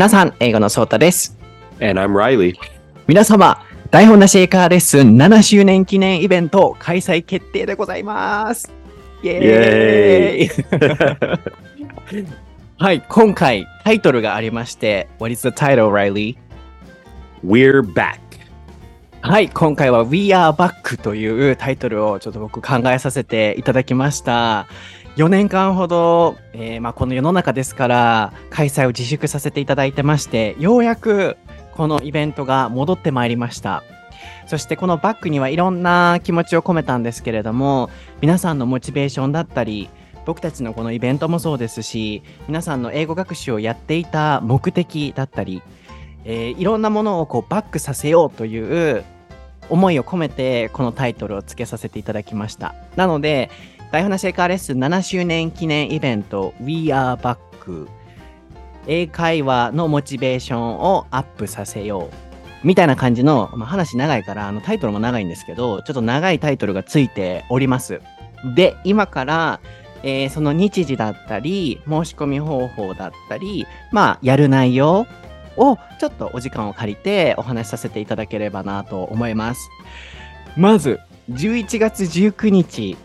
皆さん、英語のソータです。And I'm Riley. 皆様、台本なし英会話レッスン7周年記念イベント開催決定でございます。イエーイはい、今回タイトルがありまして、What is the title, Riley? We're back. はい、今回は We Are Back というタイトルをちょっと僕考えさせていただきました。4年間ほど、えーまあ、この世の中ですから開催を自粛させていただいてまして、ようやくこのイベントが戻ってまいりました。そしてこのバックにはいろんな気持ちを込めたんですけれども、皆さんのモチベーションだったり、僕たちのこのイベントもそうですし、皆さんの英語学習をやっていた目的だったり、えーいろんなものをこうバックさせようという思いを込めてこのタイトルを付けさせていただきました。なので、台本なし英会話レッスン7周年記念イベント We Are Back 英会話のモチベーションをアップさせようみたいな感じの、まあ、話長いからあのタイトルも長いんですけどちょっと長いタイトルがついております。で、今からえーその日時だったり、申し込み方法だったり、まあ、やる内容をちょっとお時間を借りてお話しさせていただければなと思います。まず、11月19日、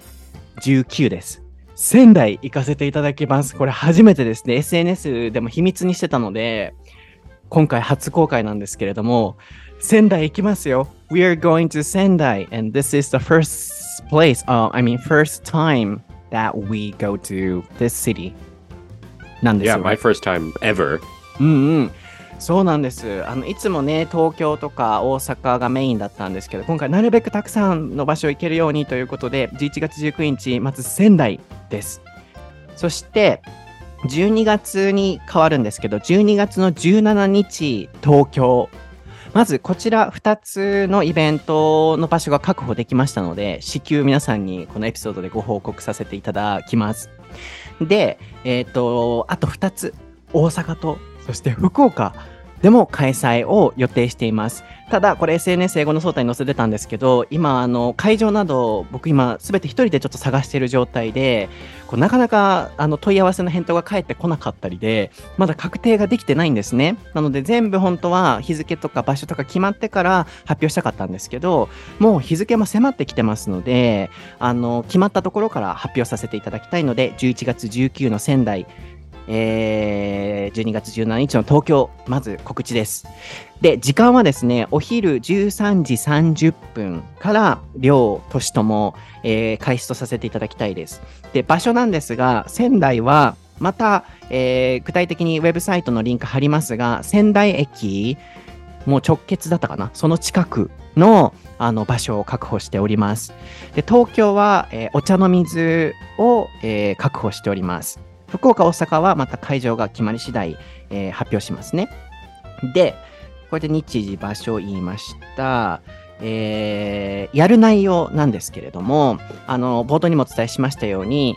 19です。仙台行かせていただきます。これ初めてですね。SNS でも秘密にしてたので、今回初公開なんですけれども、仙台行きますよ。We are going to 仙台 and this is the first place, uh, I mean first time that we go to this city なんです Yeah, よ、my first time ever. うんうん。そうなんです。あのいつもね、東京とか大阪がメインだったんですけど、今回なるべくたくさんの場所行けるようにということで、11月19日、まず仙台です。そして、12月に変わるんですけど、12月の17日、東京。まずこちら2つのイベントの場所が確保できましたので、至急皆さんにこのエピソードでご報告させていただきます。で、えっ、と、あと2つ、大阪と、そして福岡でも開催を予定しています。ただ、これ SNS 英語の総体に載せてたんですけど、今、あの、会場など、僕今、すべて一人でちょっと探している状態で、こうなかなかあの問い合わせの返答が返ってこなかったりで、まだ確定ができてないんですね。なので、全部本当は日付とか場所とか決まってから発表したかったんですけど、もう日付も迫ってきてますので、あの、決まったところから発表させていただきたいので、11月19の仙台、えー12月17日の東京、まず告知です。で、時間はですね、お昼13時30分から両都市とも、えー開始とさせていただきたいです。で、場所なんですが、仙台はまた、えー具体的にウェブサイトのリンク貼りますが、仙台駅、もう直結だったかな、その近くのあの場所を確保しております。で、東京は、えーお茶の水を、えー確保しております。福岡、大阪はまた会場が決まり次第、えー発表しますね。で、これで日時、場所を言いました。えーやる内容なんですけれども、あの、冒頭にもお伝えしましたように、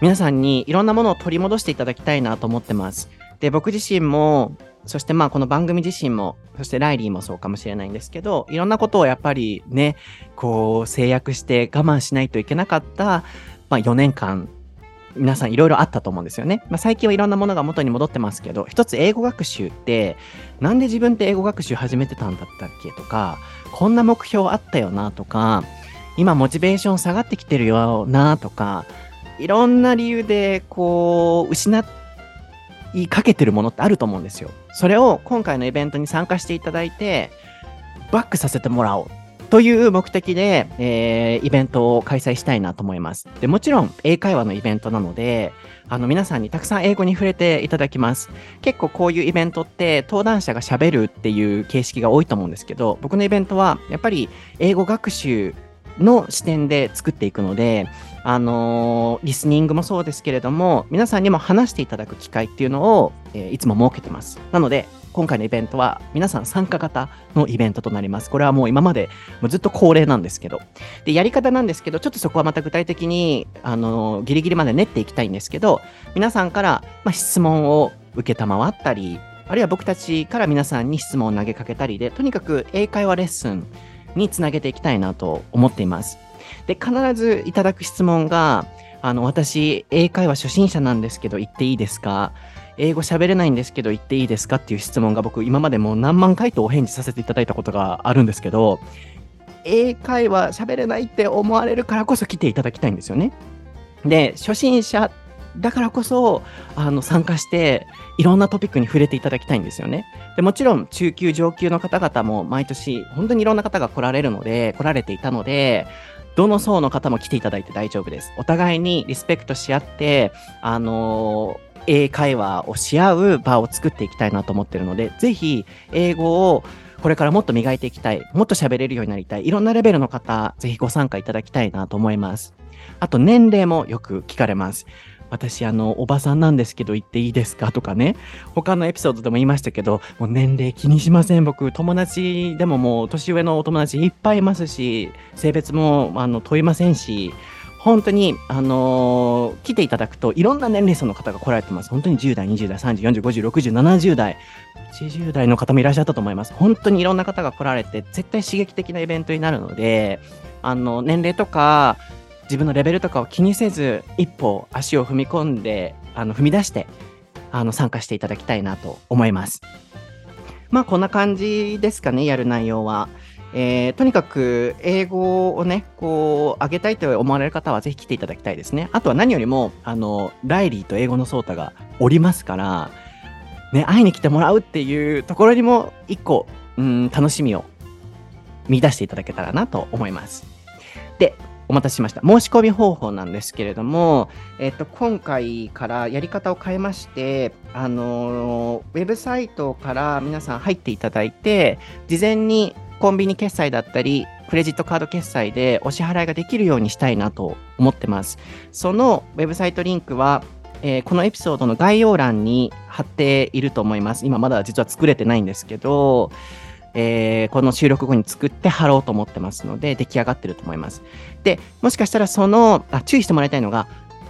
皆さんにいろんなものを取り戻していただきたいなと思ってます。で、僕自身も、そしてまあこの番組自身も、そしてライリーもそうかもしれないんですけど、いろんなことをやっぱりね、こう制約して我慢しないといけなかった、まあ4年間、皆さんいろいろあったと思うんですよね。まあ最近はいろんなものが元に戻ってますけど、一つ英語学習って、なんで自分って英語学習始めてたんだったっけとか、こんな目標あったよなとか、今モチベーション下がってきてるよなとか、いろんな理由でこう、失いかけてるものってあると思うんですよ。それを今回のイベントに参加していただいて、バックさせてもらおうという目的で、えーイベントを開催したいなと思います。で、もちろん英会話のイベントなので、あの皆さんにたくさん英語に触れていただきます。結構こういうイベントって登壇者が喋るっていう形式が多いと思うんですけど、僕のイベントはやっぱり英語学習の視点で作っていくので、あのーリスニングもそうですけれども、皆さんにも話していただく機会っていうのを、えーいつも設けてます。なので、今回のイベントは皆さん参加型のイベントとなります。これはもう今までもうずっと恒例なんですけど。で、やり方なんですけど、ちょっとそこはまた具体的に、あのギリギリまで練っていきたいんですけど、皆さんから、まあ、質問を受けたまわったり、あるいは僕たちから皆さんに質問を投げかけたりで、とにかく英会話レッスンにつなげていきたいなと思っています。で、必ずいただく質問が、あの、私、英会話初心者なんですけど、言っていいですか？英語喋れないんですけど言っていいですかっていう質問が僕今までもう何万回とお返事させていただいたことがあるんですけど、英会話喋れないって思われるからこそ来ていただきたいんですよね。で、初心者だからこそあの参加していろんなトピックに触れていただきたいんですよね。でもちろん中級上級の方々も毎年本当にいろんな方が来られるので来られていたのでどの層の方も来ていただいて大丈夫です。お互いにリスペクトし合ってあの英会話をし合う場を作っていきたいなと思ってるのでぜひ英語をこれからもっと磨いていきたい、もっと喋れるようになりたい、いろんなレベルの方、ぜひご参加いただきたいなと思います。あと、年齢もよく聞かれます。私、あの、おばさんなんですけど言っていいですかとかね。他のエピソードでも言いましたけど、もう年齢気にしません。僕、友達でももう年上のお友達いっぱいいますし、性別もあの問いませんし、本当に、あのー来ていただくといろんな年齢層の方が来られてます。本当に10代、20代、30、40、50、60、70代、80代の方もいらっしゃったと思います。本当にいろんな方が来られて、絶対刺激的なイベントになるので、あの、年齢とか、自分のレベルとかを気にせず、一歩足を踏み込んで、あの、踏み出して、あの、参加していただきたいなと思います。まあ、こんな感じですかね、やる内容は。えーとにかく英語をね、こう、上げたいと思われる方はぜひ来ていただきたいですね。あとは何よりも、あの、ライリーと英語のソータがおりますから、ね、会いに来てもらうっていうところにも一個、うん、楽しみを見出していただけたらなと思います。で、お待たせしました。申し込み方法なんですけれども、えっと、今回からやり方を変えまして、あのウェブサイトから皆さん入っていただいて、事前にコンビニ決済だったり、クレジットカード決済でお支払いができるようにしたいなと思ってます。そのウェブサイトリンクは、えーこのエピソードの概要欄に貼っていると思います。今まだ実は作れてないんですけど、えーこの収録後に作って貼ろうと思ってますので、出来上がってると思います。で、もしかしたらその、あ注意してもらいたいのが、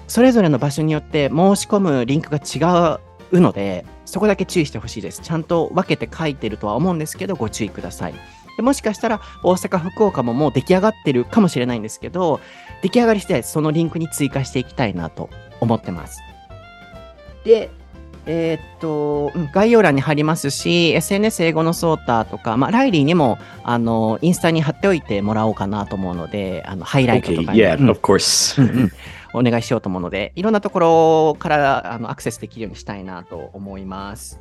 それぞれの場所によって申し込むリンクが違うので、そこだけ注意してほしいです。ちゃんと分けて書いてるとは思うんですけど、ご注意ください。でもしかしたら大阪、福岡ももう出来上がってるかもしれないんですけど、出来上がり次第そのリンクに追加していきたいなと思ってます。で、えーっと、うん概要欄に貼りますし、SNS 英語のソーターとか、まあ、ライリーにも、あの、インスタに貼っておいてもらおうかなと思うので、あの、ハイライト Okay, とかに yeah, うん of course. お願いしようと思うので、いろんなところからあのアクセスできるようにしたいなと思います。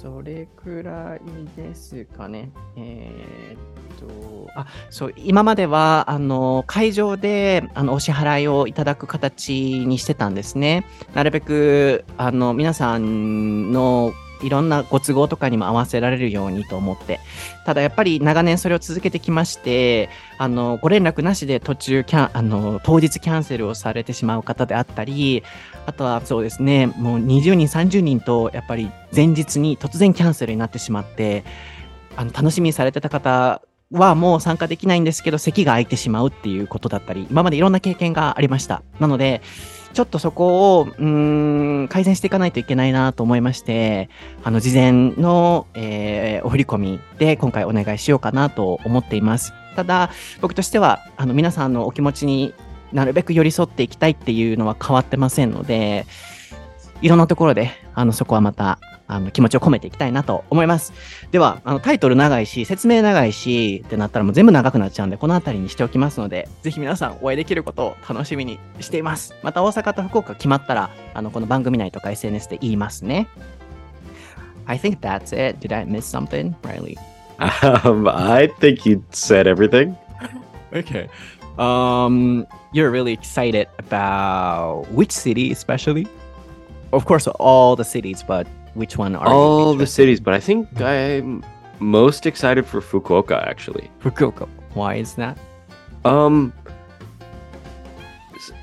それくらいですかね。えーっと、あ、そう、今までは、あの、会場で、あの、お支払いをいただく形にしてたんですね。なるべく、あの、皆さんのいろんなご都合とかにも合わせられるようにと思って。ただやっぱり長年それを続けてきまして、あの、ご連絡なしで途中キャン、あの、当日キャンセルをされてしまう方であったり、あとはそうですね、もう20人、30人と、やっぱり前日に突然キャンセルになってしまって、あの、楽しみにされてた方はもう参加できないんですけど、席が空いてしまうっていうことだったり、今までいろんな経験がありました。なので、ちょっとそこを、うん、改善していかないといけないなと思いまして、あの、事前の、えーお振り込みで今回お願いしようかなと思っています。ただ、僕としては、あの、皆さんのお気持ちになるべく寄り添っていきたいっていうのは変わってませんので、いろんなところで、あの、そこはまた、あの、気持ちを込めていきたいなと思います。では、あの、タイトル長いし、説明長いし、ってなったらもう全部長くなっちゃうんで、この辺りにしておきますので、ぜひ皆さんお会いできることを楽しみにしています。また大阪と福岡決まったら、あの、この番組内とか SNS で言いますね。I think that's it. Did I miss something, Riley? Um, I think you said everything. Okay. Um, you're really excited about which city, especially? Of course, all the cities, but which one are All the cities, but I think I'm most excited for Fukuoka actually. Fukuoka. Why is that? Um,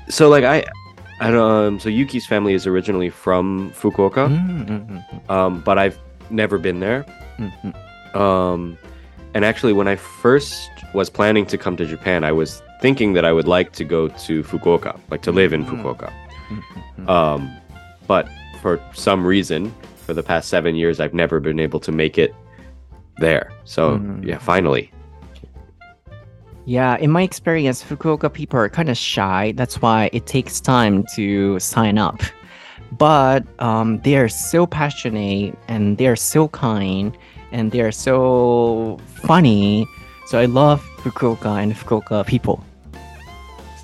so like I, I don't. Um, so Yuki's family is originally from Fukuoka, Mm-hmm. um, but I've never been there. Um, and actually, when I first was planning to come to Japan, I was thinking that I would like to go to Fukuoka, like to live in Mm. Fukuoka. Um, but for some reason, for the past seven years, I've never been able to make it there. So Mm. yeah, finally. Yeah, in my experience, Fukuoka people are kind of shy. That's why it takes time to sign up. but um, they are so passionate and they are so kind and they are so funny. So I love Fukuoka and Fukuoka people.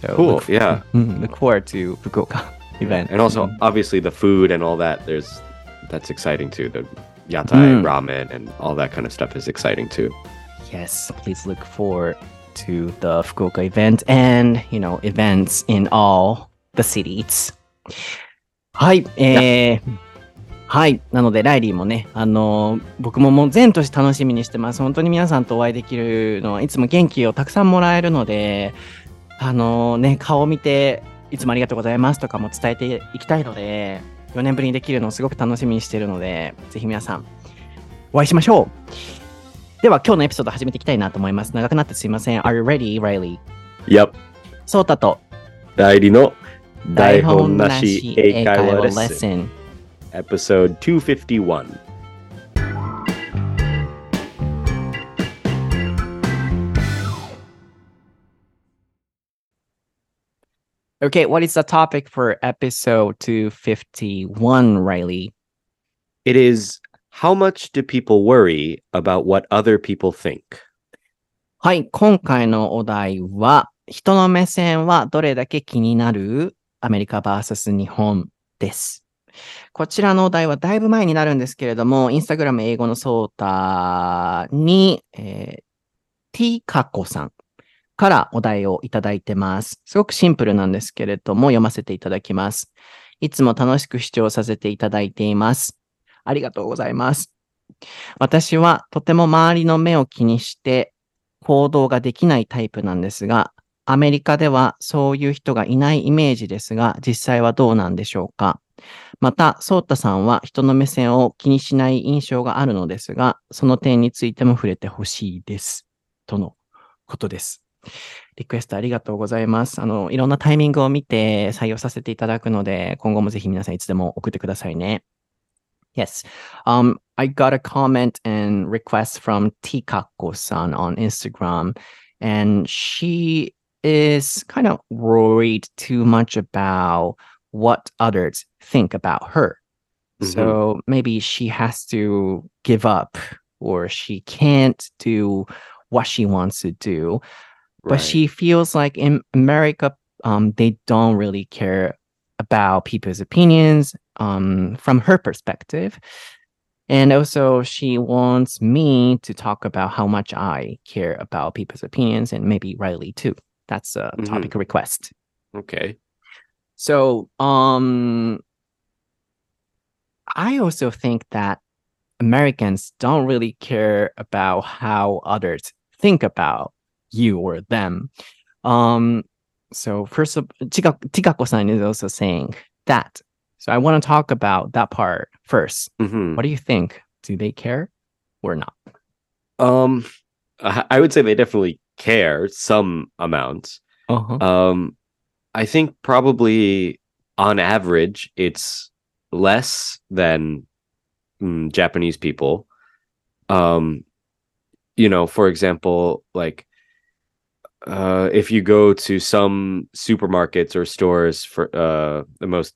So cool. Look, yeah. Mm, look forward to Fukuoka event. And also, mm. obviously, the food and all that. There's that's exciting too. The yatai mm. ramen and all that kind of stuff is exciting too. Yes, please look forward to the Fukuoka event and you know events in all the cities. Hi. Yeah. Eh, はい。なので、ライリーもね、あの僕ももう全年楽しみにしてます。本当に皆さんとお会いできるのはいつも元気をたくさんもらえるので、あのね、顔を見て、いつもありがとうございますとかも伝えていきたいので、4年ぶりにできるのをすごく楽しみにしているので、ぜひ皆さん、お会いしましょう。では、今日のエピソード始めていきたいなと思います。長くなってすいません。Are you ready, Riley? Yep. ソータと代理の台本なし英会話レッスン。episode 251. Okay, what is the topic for episode 251, Reilly? It is how much do people worry about what other people think? はい、今回のお題は、人の目線はどれだけ気になるアメリカ VS 日本です。こちらのお題はだいぶ前になるんですけれども、インスタグラム英語のソータに、えー、T カコさんからお題をいただいてます。すごくシンプルなんですけれども、読ませていただきます。いつも楽しく視聴させていただいています。ありがとうございます。私はとても周りの目を気にして行動ができないタイプなんですが、アメリカではそういう人がいないイメージですが、実際はどうなんでしょうか？また、ソータさんは人の目線を気にしない印象があるのですが、その点についても触れてほしいです。とのことです。リクエストありがとうございます。あの、いろんなタイミングを見て採用させていただくので、今後もぜひ皆さんいつでも送ってくださいね。Yes. Um, I got a comment and request from Tikako-san on Instagram, and she is kind of worried too much about what others think about her. Mhm. So maybe she has to give up or she can't do what she wants to do. But she feels like in America, um, they don't really care about people's opinions um, from her perspective. And also, she wants me to talk about how much I care about people's opinions and maybe Riley too. That's a Mhm. topic request. Okay. So, um, I also think that Americans don't really care about how others think about you or them. Um, so first of Tikako-san is also saying that. So I want to talk about that part first. Mhm. What do you think? Do they care or not? Um, I I would say they definitely care some amount. Uh-huh. Um, I think probably on average it's less than mm, Japanese people. Um, you know, for example, like uh, if you go to some supermarkets or stores for uh, the most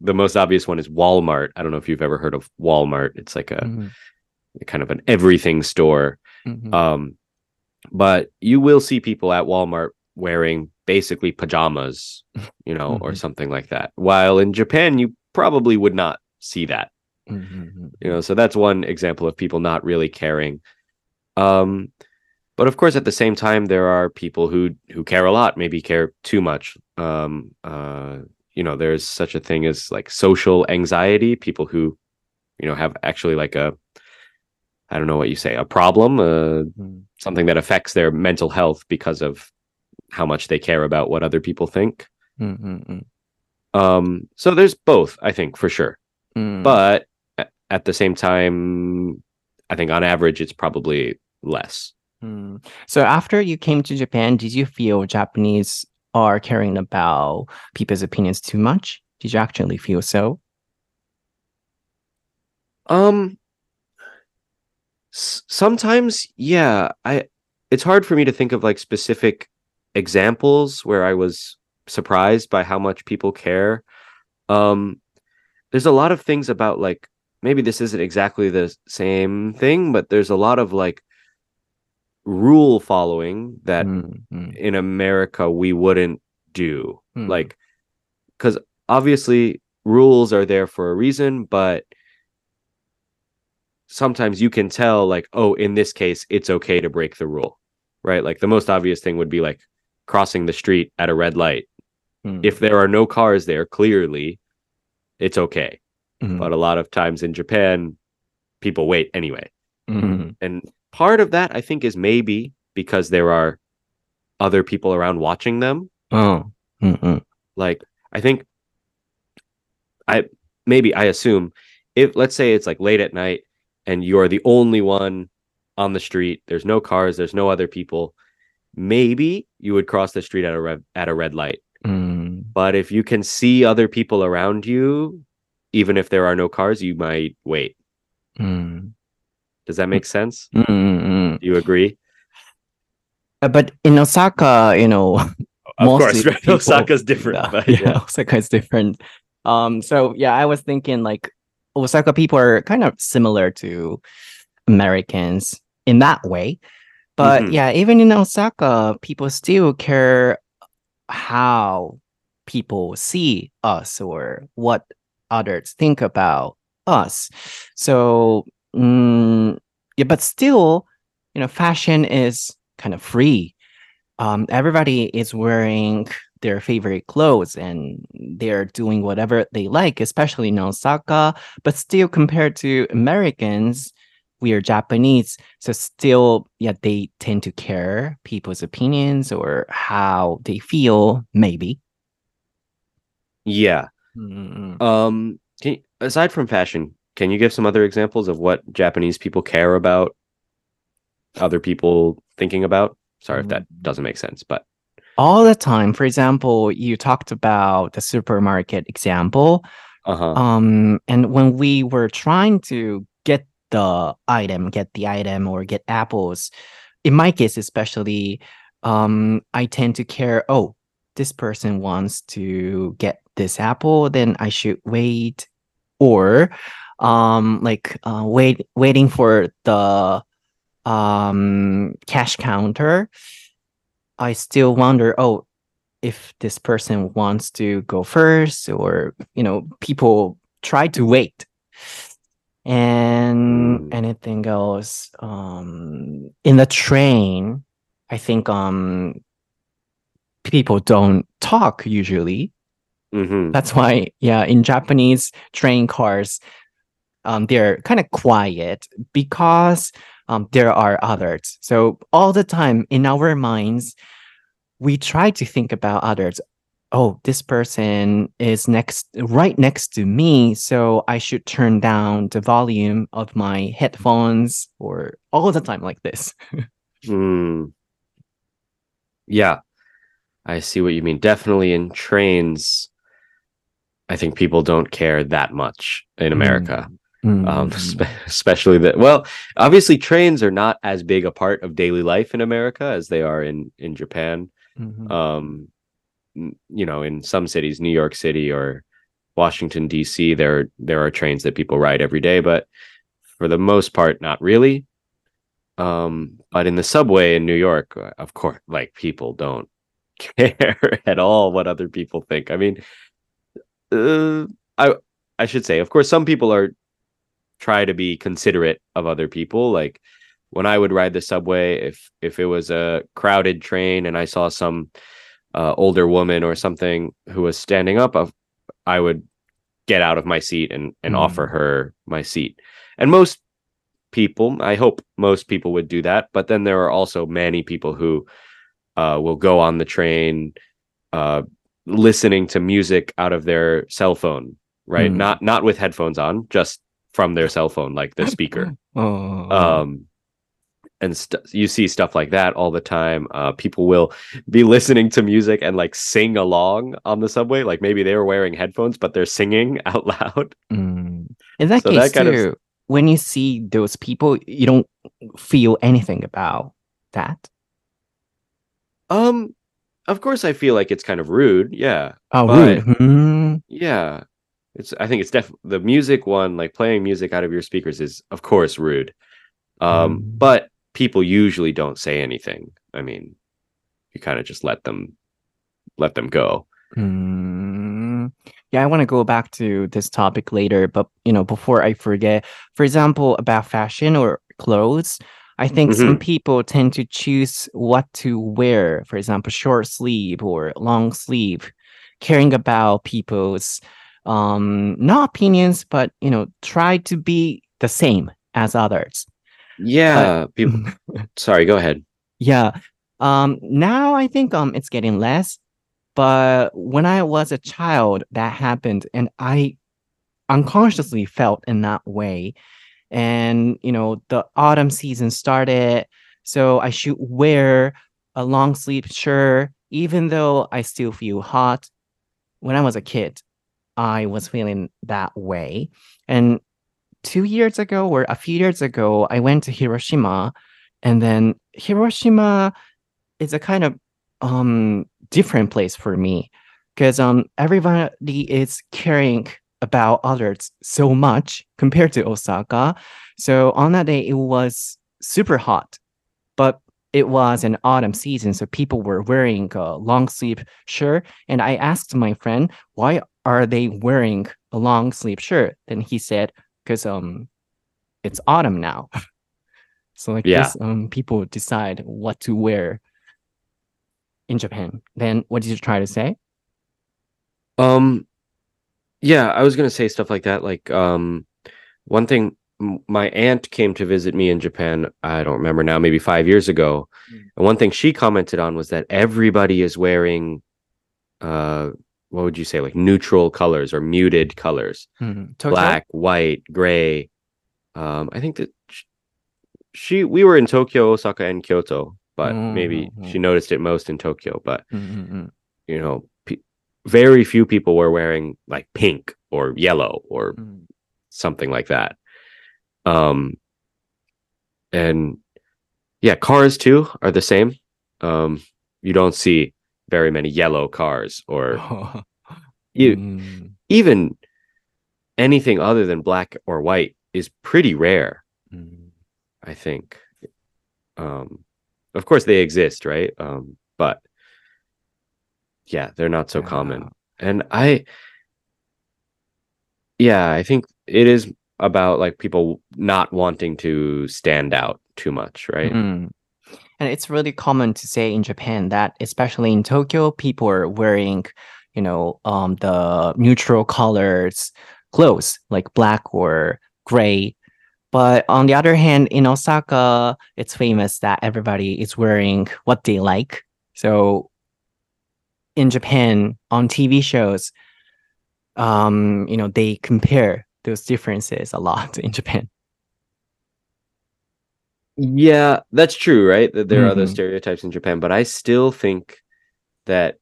the most obvious one is Walmart. I don't know if you've ever heard of Walmart. It's like a Mhm, kind of an everything store. mhm, Um, but you will see people at Walmart wearing basically pajamas, you know, or Mhm. something like that. While in Japan, you probably would not see that, mhm, mhm. you know. So that's one example of people not really caring. Um, but of course, at the same time, there are people who who care a lot, maybe care too much. Um, uh, you know, there's such a thing as like social anxiety. People who, you know, have actually like a I don't know what you say, a problem, uh, Mhm. something that affects their mental health because of how much they care about what other people think. Mhm, mhm, Um, so there's both, I think, for sure. mhm. But at the same time, I think on average it's probably less. Mm. So after you came to Japan, did you feel Japanese are caring about people's opinions too much? Did you actually feel so? Um, sometimes, yeah, I. It's hard for me to think of like specific examples where I was surprised by how much people care. Um, there's a lot of things about like maybe this isn't exactly the same thing, but there's a lot of like rule following that Mm, mm, in America we wouldn't do. mm. Like, because obviously rules are there for a reason, but sometimes you can tell, like, oh, in this case, it's okay to break the rule, right? Like, the most obvious thing would be like crossing the street at a red light. Mm, If there are no cars there, clearly it's okay. mm, But a lot of times in Japan, people wait anyway. mm, And part of that, I think, is maybe because there are other people around watching them oh, mm, mm, like i think i maybe i assume if let's say it's like late at night and you're the only one on the street there's no cars there's no other people maybe you would cross the street at a red at a red light mm, but if you can see other people around you even if there are no cars you might wait mm, does that make sense mm, mm, mm. do you agree Uh, But in Osaka, you know, of course right people- osaka's different Yeah, but yeah, yeah. Osaka is different. Um, so yeah, I was thinking like Osaka people are kind of similar to Americans in that way. But Mhm. yeah, even in Osaka, people still care how people see us or what others think about us. So mm, yeah, but still, you know, fashion is kind of free um, everybody is wearing their favorite clothes and they're doing whatever they like, especially in Osaka. But still, compared to Americans, we are Japanese, so still, yeah, they tend to care people's opinions or how they feel. Maybe. yeah Mm, Um, can you, aside from fashion, can you give some other examples of what Japanese people care about? Other people thinking about? Sorry if that doesn't make sense, but All the time. For example, you talked about the supermarket example. uh huh. um and when we were trying to the item get the item or get apples. In my case especially um i tend to care oh this person wants to get this apple then i should wait. Or um like uh wait waiting for the um cash counter i still wonder oh if this person wants to go first or you know people try to wait and Mm. anything else um in the train i think um people don't talk usually. Hmm that's why yeah in japanese train cars um they're kind of quiet because um there are others. So all the time in our minds we try to think about others oh this person is next right next to me so i should turn down the volume of my headphones or all the time like this Mm. Yeah, I see what you mean. Definitely in trains, I think people don't care that much in America. Um, Mm. spe- especially that. Well, obviously, trains are not as big a part of daily life in America as they are in in Japan. Mhm. um you know in some cities new york city or washington dc there there are trains that people ride every day but for the most part not really. Um but in the subway in new york uh, of course like people don't care at all what other people think. I mean uh, i i should say of course some people are try to be considerate of other people. Like when I would ride the subway, if if it was a crowded train and I saw some uh, older woman or something who was standing up, I would get out of my seat and and Mm. offer her my seat. And most people, I hope most people would do that. But then there are also many people who uh, will go on the train, uh, listening to music out of their cell phone, right? Mm. Not not with headphones on, just from their cell phone, like the speaker oh, um and st- you see stuff like that all the time uh people will be listening to music and like sing along on the subway like maybe they were wearing headphones but they're singing out loud Mm. In that So case, that kind of- when you see those people, you don't feel anything about that. um of course i feel like it's kind of rude yeah Oh, rude. Mm, yeah it's I think it's definitely the music one, like playing music out of your speakers is of course rude. Um, Mm. but people usually don't say anything. I mean, you kind of just let them let them go. Mm, yeah, I want to go back to this topic later, but you know, before I forget, for example, about fashion or clothes, I think some people tend to choose what to wear. For example, short sleeve or long sleeve, caring about people's um not opinions, but you know, try to be the same as others. Yeah, people sorry, go ahead. Yeah. Um now I think um it's getting less, but when I was a child that happened and I unconsciously felt in that way. And you know, the autumn season started, so I should wear a long sleeve shirt even though I still feel hot. When I was a kid, I was feeling that way. And two years ago or a few years ago, I went to Hiroshima, and then Hiroshima is a kind of um different place for me because um everybody is caring about others so much compared to Osaka. So on that day, it was super hot, but it was an autumn season, so people were wearing a long sleeve shirt. And I asked my friend, why are they wearing a long sleeve shirt? Then he said, because um, it's autumn now. so like Yeah. this, um, people decide what to wear in Japan. Then what did you try to say? Um yeah, I was going to say stuff like that like um one thing my aunt came to visit me in Japan, I don't remember now, maybe 5 years ago. Mm. And one thing she commented on was that everybody is wearing uh what would you say like neutral colors or muted colors. Mhm. Tokyo? black, white, gray. Um, I think that sh- she we were in Tokyo, Osaka, and Kyoto, but maybe Mhm. she noticed it most in Tokyo. But Mm, mm, mm. you know, pe- very few people were wearing like pink or yellow or Mm. something like that. Um, and yeah, cars too are the same. Um, you don't see very many yellow cars or you Mm, even anything other than black or white is pretty rare. mm. I think. Um, of course they exist, right? Um, but yeah, they're not so common. And I, yeah, I think it is about like people not wanting to stand out too much, right? Mm. And it's really common to say in Japan that, especially in Tokyo, people are wearing, you know, um, the neutral colors clothes like black or gray. But on the other hand, in Osaka, it's famous that everybody is wearing what they like. So in Japan, on TV shows, um, you know, they compare those differences a lot in Japan. Yeah, that's true, right? That there are those stereotypes in Japan, but I still think that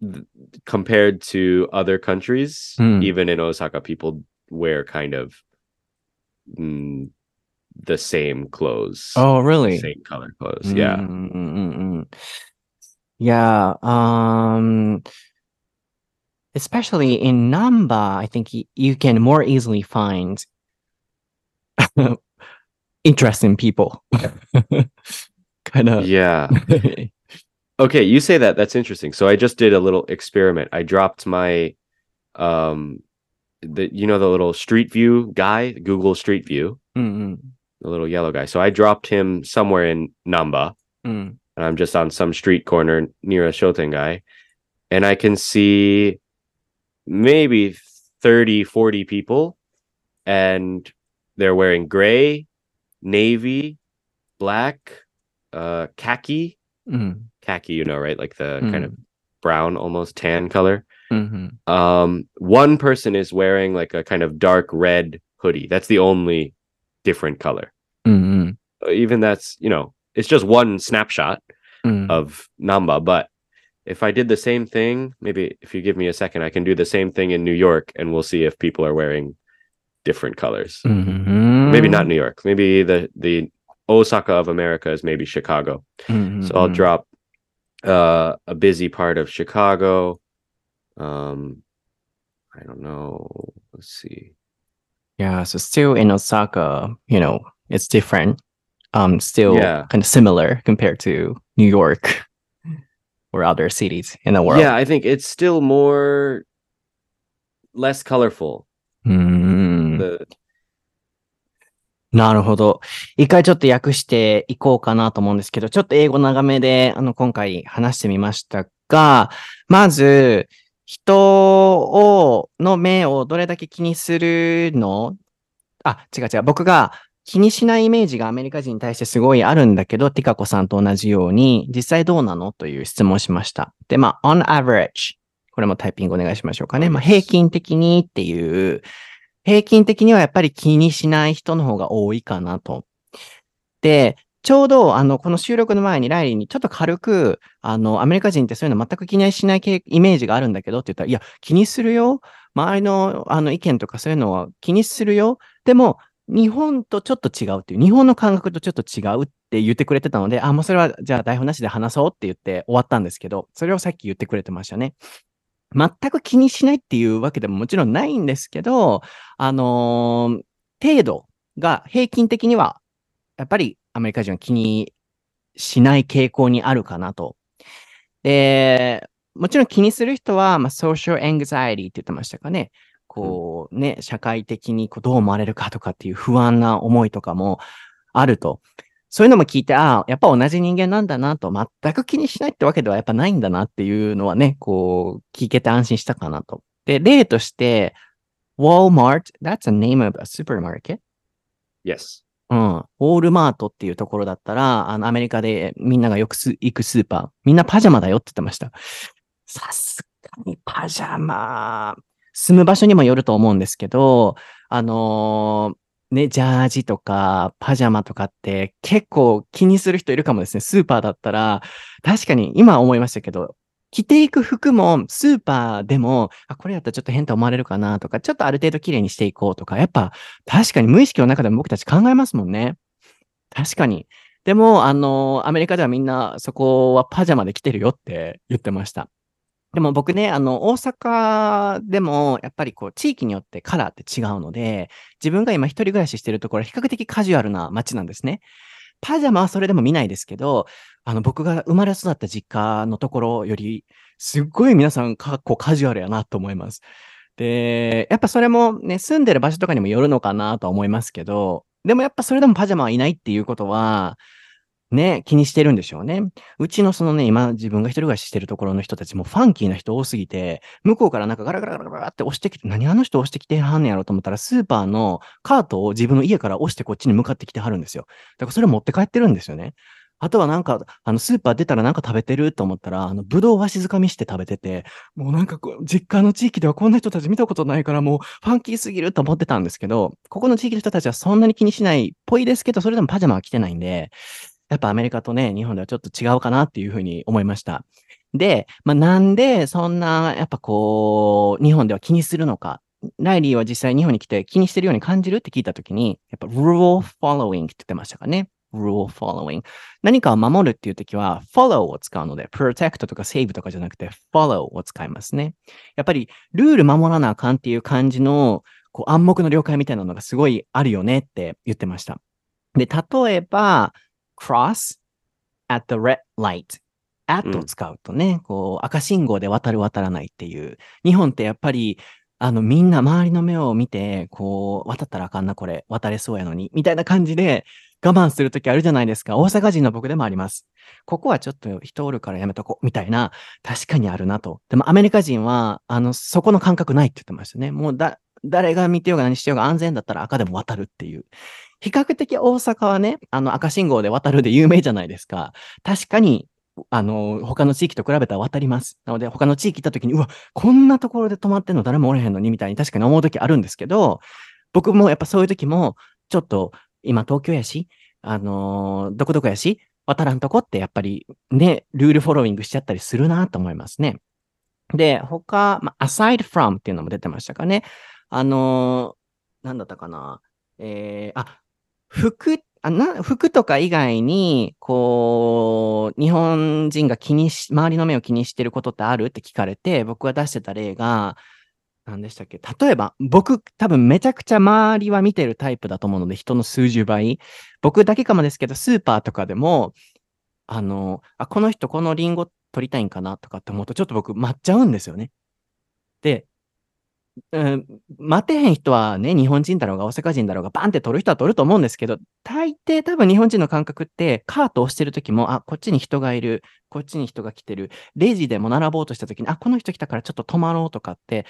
th- compared to other countries, Mm. even in Osaka, people wear kind of mm, the same clothes, Oh, really? same color clothes. Yeah, Mm, mm, mm, mm. Yeah. Um, especially in Namba, I think y- you can more easily find interesting people. kind of. yeah. Okay, you say that. That's interesting. So I just did a little experiment. I dropped my um the you know the little street view guy, Google Street View, Mm, the little yellow guy. So I dropped him somewhere in Namba. mm. and I'm just on some street corner near a shotengai. and I can see maybe 30, 40 people, and they're wearing gray, navy, black, uh, khaki, Mm, khaki, you know, right? Like the kind of brown, almost tan color. mhm. Um, one person is wearing like a kind of dark red hoodie. That's the only different color. Mm, mm, Uh, Even that's, you know, it's just one snapshot. mm. of Namba. But if I did the same thing, maybe if you give me a second, I can do the same thing in New York and we'll see if people are wearing different colors. Maybe not. New York. Maybe the the Osaka of America is maybe Chicago. Mhm, So I'll mhm. drop uh a busy part of Chicago. Um I don't know. Let's see. Yeah, so still in Osaka, you know, it's different. Um, still Yeah. kind of similar compared to New York or other cities in the world. Yeah, I think it's still more less colorful. うなるほど。一回ちょっと訳していこうかなと思うんですけど、ちょっと英語長めで、あの、今回話してみましたが、まず、人を、の目をどれだけ気にするの？あ、違う違う。僕が気にしないイメージがアメリカ人に対してすごいあるんだけど、ティカコさんと同じように、実際どうなの？という質問をしました。で、まあ、on average。これもタイピングお願いしましょうかね。まあ、平均的にっていう、平均的にはやっぱり気にしない人の方が多いかなと。で、ちょうど、あの、この収録の前にライリーにちょっと軽く、あの、アメリカ人ってそういうの全く気にしないイメージがあるんだけどって言ったら、いや、気にするよ。周りの、あの、意見とかそういうのは気にするよ。でも、日本とちょっと違うっていう、日本の感覚とちょっと違うって言ってくれてたので、あ、もうそれは、じゃあ台本なしで話そうって言って終わったんですけど、それをさっき言ってくれてましたね。全く気にしないっていうわけでももちろんないんですけど、あのー程度が平均的には、やっぱりアメリカ人は気にしない傾向にあるかなと。で、もちろん気にする人は、まあ、social anxiety って言ってましたかね。こうね、社会的にこうどう思われるかとかっていう不安な思いとかもあると。そういうのも聞いて、ああ、やっぱ同じ人間なんだなと、全く気にしないってわけではやっぱないんだなっていうのはね、こう、聞けて安心したかなと。で、例として、Walmart, that's a name of a supermarket? yes. うん。ウォールマートっていうところだったら、あの、アメリカでみんながよくす行くスーパー、みんなパジャマだよって言ってました。さすがにパジャマ、住む場所にもよると思うんですけど、あのーね、ジャージとかパジャマとかって結構気にする人いるかもですね。スーパーだったら、確かに今思いましたけど、着ていく服もスーパーでも、あ、これやったらちょっと変と思われるかなとか、ちょっとある程度綺麗にしていこうとか、やっぱ確かに無意識の中でも僕たち考えますもんね。確かに。でも、あの、アメリカではみんなそこはパジャマで来てるよって言ってました。でも僕ね、あの、大阪でも、やっぱりこう、地域によってカラーって違うので、自分が今一人暮らししてるところは比較的カジュアルな街なんですね。パジャマはそれでも見ないですけど、あの、僕が生まれ育った実家のところより、すっごい皆さんか、こ、カジュアルやなと思います。で、やっぱそれもね、住んでる場所とかにもよるのかなと思いますけど、でもやっぱそれでもパジャマはいないっていうことは、ね、気にしてるんでしょうね。うちのそのね、今自分が一人暮らししてるところの人たちもファンキーな人多すぎて、向こうからなんかガラガラガラガラって押してきて、何あの人押してきてはんねやろうと思ったら、スーパーのカートを自分の家から押してこっちに向かってきてはるんですよ。だからそれ持って帰ってるんですよね。あとはなんか、あの、スーパー出たらなんか食べてると思ったら、あの、ぶどうわしづかみして食べてて、もうなんかこう、実家の地域ではこんな人たち見たことないから、もうファンキーすぎると思ってたんですけど、ここの地域の人たちはそんなに気にしないっぽいですけど、それでもパジャマは着てないんで、やっぱアメリカとね、日本ではちょっと違うかなっていうふうに思いました。で、まあ、なんでそんな、やっぱこう、日本では気にするのか。ライリーは実際日本に来て気にしてるように感じるって聞いたときに、やっぱ rule following って言ってましたかね。rule following。何かを守るっていうときは follow を使うので、protect とか save とかじゃなくて follow を使いますね。やっぱりルール守らなあかんっていう感じのこう暗黙の了解みたいなのがすごいあるよねって言ってました。で、例えば、cross at the red light。at を使うとね、こう赤信号で渡る渡らないっていう。日本ってやっぱり、あの、みんな周りの目を見て、こう、渡ったらあかんな、これ、渡れそうやのに、みたいな感じで我慢するときあるじゃないですか。大阪人の僕でもあります。ここはちょっと人おるからやめとこう、みたいな、確かにあるなと。でもアメリカ人は、あの、そこの感覚ないって言ってましたね。もうだ、誰が見てようが何してようが安全だったら赤でも渡るっていう。比較的大阪はね、あの赤信号で渡るで有名じゃないですか。確かに、あの、他の地域と比べたら渡ります。なので、他の地域行った時に、うわ、こんなところで止まってんの誰もおれへんのにみたいに確かに思う時あるんですけど、僕もやっぱそういう時も、ちょっと、今東京やし、あのーどこどこやし、渡らんとこってやっぱりね、ルールフォローイングしちゃったりするなと思いますね。で、他、まあ、aside from っていうのも出てましたかね。あのーなんだったかな。えー、あ、服、あな服とか以外に、こう、日本人が気にし、周りの目を気にしてることってある？って聞かれて、僕が出してた例が、何でしたっけ？例えば、僕、多分めちゃくちゃ周りは見てるタイプだと思うので、人の数十倍。僕だけかもですけど、スーパーとかでも、あの、あ、この人このリンゴ取りたいんかな？とかって思うと、ちょっと僕待っちゃうんですよね。で、うん、待てへん人はね、日本人だろうが大阪人だろうが、バンって取る人は取ると思うんですけど、大抵多分日本人の感覚って、カートをしてる時も、あ、こっちに人がいる、こっちに人が来てる、レジでも並ぼうとした時に、あ、この人来たからちょっと止まろうとかって、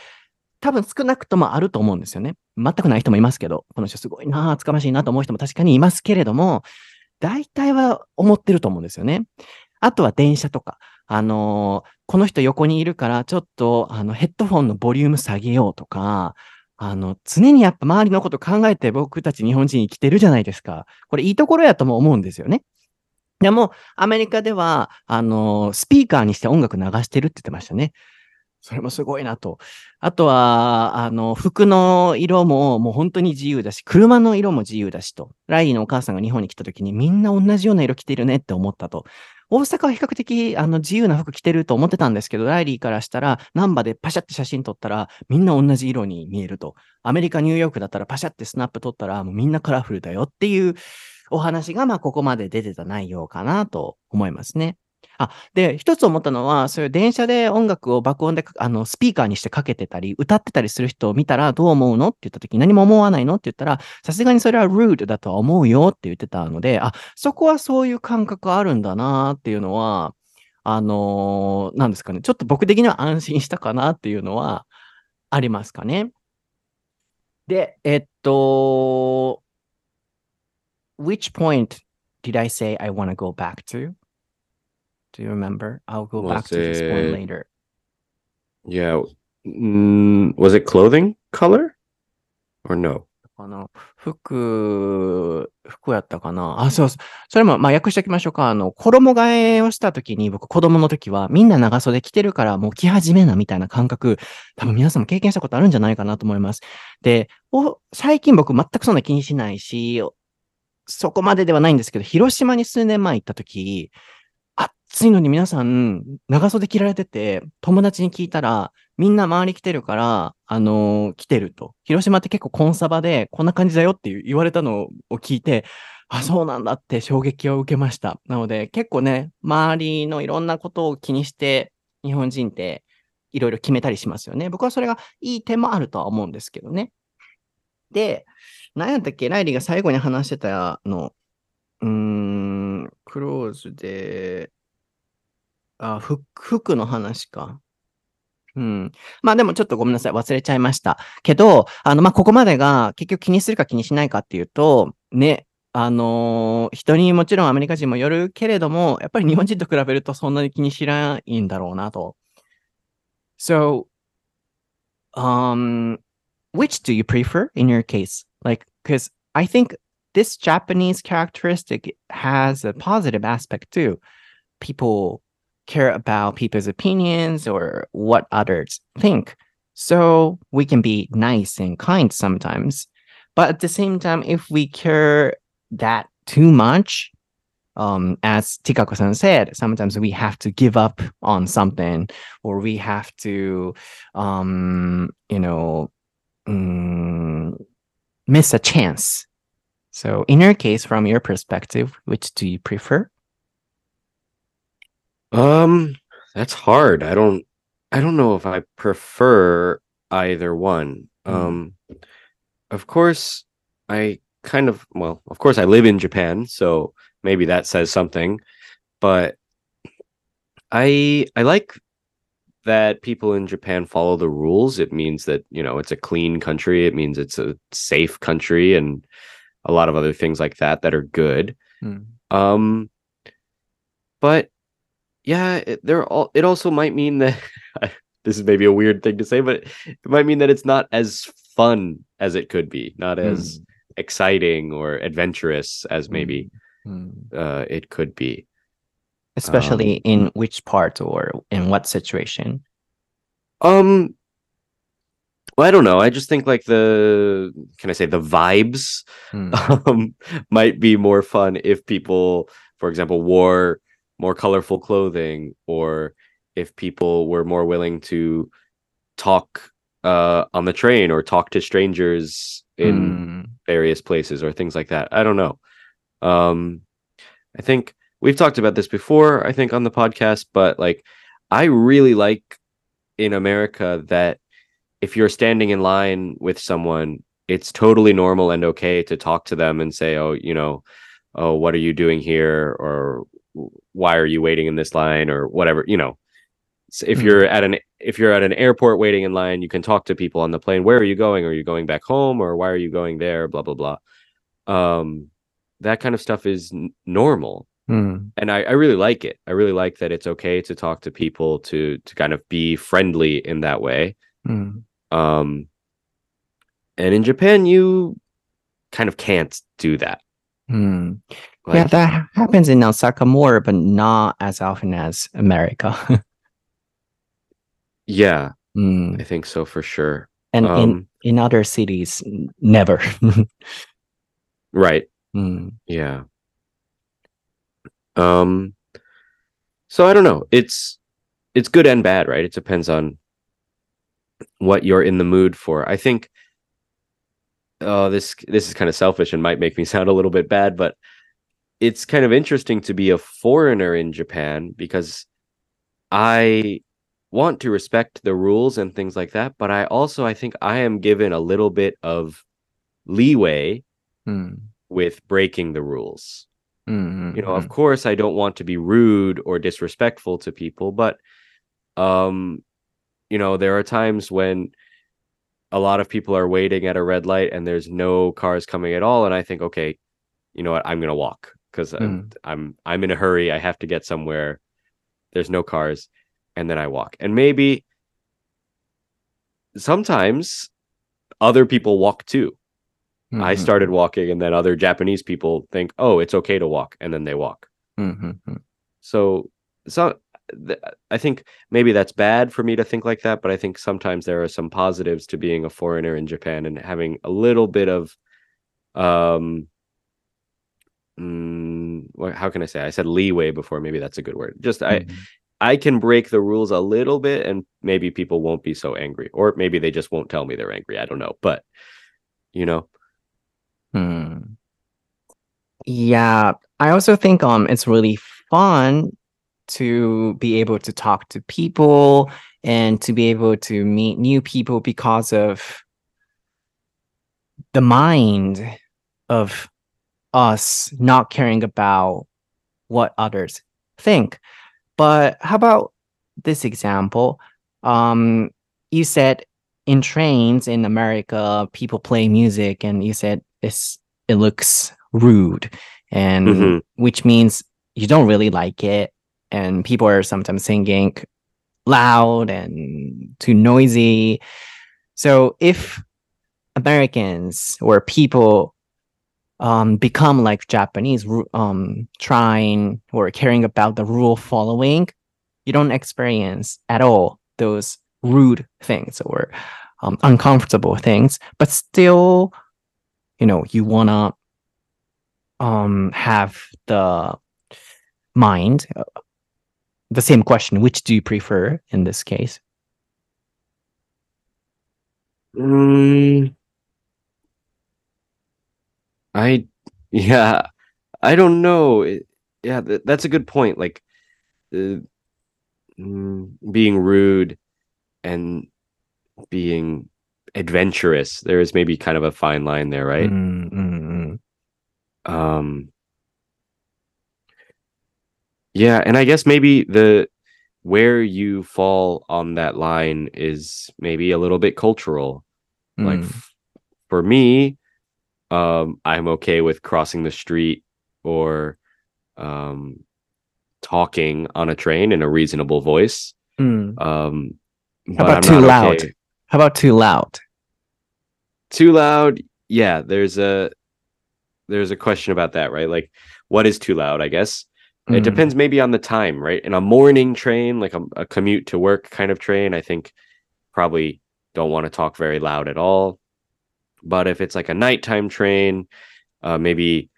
多分少なくともあると思うんですよね。全くない人もいますけど、この人すごいな、厚かましいなと思う人も確かにいますけれども、大体は思ってると思うんですよね。あとは電車とか。あのこの人横にいるから、ちょっと、あの、ヘッドフォンのボリューム下げようとか、あの、常にやっぱ周りのこと考えて僕たち日本人生きてるじゃないですか。これいいところやとも思うんですよね。でも、アメリカでは、あの、スピーカーにして音楽流してるって言ってましたね。それもすごいなと。あとは、あの、服の色ももう本当に自由だし、車の色も自由だしと。ライリーのお母さんが日本に来た時にみんな同じような色着てるねって思ったと。大阪は比較的あの自由な服着てると思ってたんですけど、ライリーからしたら、ナンバでパシャって写真撮ったら、みんな同じ色に見えると。アメリカ、ニューヨークだったらパシャってスナップ撮ったら、もうみんなカラフルだよっていうお話が、まあ、ここまで出てた内容かなと思いますね。あ、で、一つ思ったのは、そういう電車で音楽を爆音で、あの、スピーカーにしてかけてたり、歌ってたりする人を見たらどう思うのって言った時に何も思わないのって言ったら、さすがにそれは rude だとは思うよって言ってたので、あ、そこはそういう感覚あるんだなっていうのは、あのーなんですかね。ちょっと僕的には安心したかなっていうのはありますかね。で、えっと、which point did I say I want to go back to? Do you remember? I'll go back Was to this point it- later. Yeah. Mm, was it clothing color? Or no? あの、服、服やったかな？あ、そうそう。それも、まあ、訳しておきましょうか。あの、衣替えをした時に、僕、子供の時は、みんな長袖着てるから、もう着始めな、みたいな感覚、多分皆さんも経験したことあるんじゃないかなと思います。で、お最近僕、全くそんな気にしないし、そこまでではないんですけど、広島に数年前行った時、暑いのに皆さん、長袖着られてて、友達に聞いたら、みんな周り来てるから、あのー来てると。広島って結構コンサバで、こんな感じだよって言われたのを聞いて、あ、そうなんだって衝撃を受けました。なので、結構ね、周りのいろんなことを気にして、日本人っていろいろ決めたりしますよね。僕はそれがいい点もあるとは思うんですけどね。で、何やったっけ？ライリーが最後に話してたの、うーん、クローズで、あ、服服の話か。うん。まあでもちょっとごめんなさい。忘れちゃいました。けど、あの、まあここまでが結局気にするか気にしないかっていうと、ね、あのー人にもちろんアメリカ人もよるけれども、やっぱり日本人と比べるとそんなに気にしないんだろうなと。So, um, which do you prefer in your case? Like, because I think this Japanese characteristic has a positive aspect too. People care about people's opinions or what others think. So we can be nice and kind sometimes. But at the same time, if we care that too much, um, as Tikako-san said, sometimes we have to give up on something or we have to, um, you know, mm, miss a chance. So in your case, from your perspective, which do you prefer? Um, that's hard. I don't I don't know if I prefer either one. Mm. Um of course I kind of well, of course I live in Japan, so maybe that says something, but I I like that people in Japan follow the rules. It means that, you know, it's a clean country, it means it's a safe country and a lot of other things like that that are good. Mm. Um, but yeah, it, there all it also might mean that this is maybe a weird thing to say, but it might mean that it's not as fun as it could be, not as exciting or adventurous as maybe Mm. uh, it could be. Especially Um, in which part or in what situation? Um, well, I don't know. I just think like the can I say the vibes Mm. um, might be more fun if people, for example, wore more colorful clothing or if people were more willing to talk uh, on the train or talk to strangers in Mm. various places or things like that. I don't know. Um, I think we've talked about this before, I think, on the podcast, but like, I really like in America that if you're standing in line with someone, it's totally normal and okay to talk to them and say, oh, you know, oh, what are you doing here? Or why are you waiting in this line? Or whatever, you know. So if Mm. you're at an if you're at an airport waiting in line, you can talk to people on the plane. Where are you going? Are you going back home? Or why are you going there? Blah blah blah. Um, that kind of stuff is n- normal Mm. and I, I really like it. I really like that it's okay to talk to people to to kind of be friendly in that way. Mm. Um, and in Japan, you kind of can't do that. Mm. Like, yeah, that happens in Osaka more, but not as often as America. yeah, Mm. I think so for sure. And in, Um, in other cities, never. right. Mm. Yeah. Um. So I don't know. It's it's good and bad, right? It depends on what you're in the mood for. I think. Oh, this this is kind of selfish and might make me sound a little bit bad, but it's kind of interesting to be a foreigner in Japan because I want to respect the rules and things like that, but I also I think I am given a little bit of leeway Mm. with breaking the rules Mm. you know of course i don't want to be rude or disrespectful to people but um you know there are times when a lot of people are waiting at a red light and there's no cars coming at all and i think okay you know what i'm going to walk I'm, Mm. I'm i'm in a hurry i have to get somewhere there's no cars and then i walk and maybe sometimes other people walk too I Mhm. started walking and then other Japanese people think, "Oh, it's okay to walk." And then they walk. Mhm, mhm. So so th- I think maybe that's bad for me to think like that, but I think sometimes there are some positives to being a foreigner in Japan and having a little bit of um mm, how can I say? I said leeway before, maybe that's a good word. Just I Mhm. I can break the rules a little bit and maybe people won't be so angry or maybe they just won't tell me they're angry. I don't know, but you know. Hmm. Yeah, I also think um it's really fun to be able to talk to people and to be able to meet new people because of the mind of us not caring about what others think. But how about this example? Um, you said in trains in America, people play music, and you said it's it looks rude, and Mhm. which means you don't really like it, and people are sometimes singing loud and too noisy. So if Americans or people um, become like Japanese, um, trying or caring about the rule following, you don't experience at all those rude things or um, uncomfortable things, but still, you know, you wanna um have the mind. uh, The same question: Which do you prefer in this case? Mm, I yeah, I don't know. It- yeah, th- that's a good point. Like uh, mm, being rude and being adventurous. There is maybe kind of a fine line there, right? Mm, mm, mm. Um Yeah, and I guess maybe the where you fall on that line is maybe a little bit cultural. Like Mm. f- for me, um, I'm okay with crossing the street or um, talking on a train in a reasonable voice. Mm. Um, How about I'm too loud? okay- How about too loud? Too loud? Yeah, there's a there's a question about that, right? Like, what is too loud? I guess it Mm. depends maybe on the time, right? In a morning train, like a, a commute to work kind of train, I think probably don't want to talk very loud at all. But if it's like a nighttime train, uh, maybe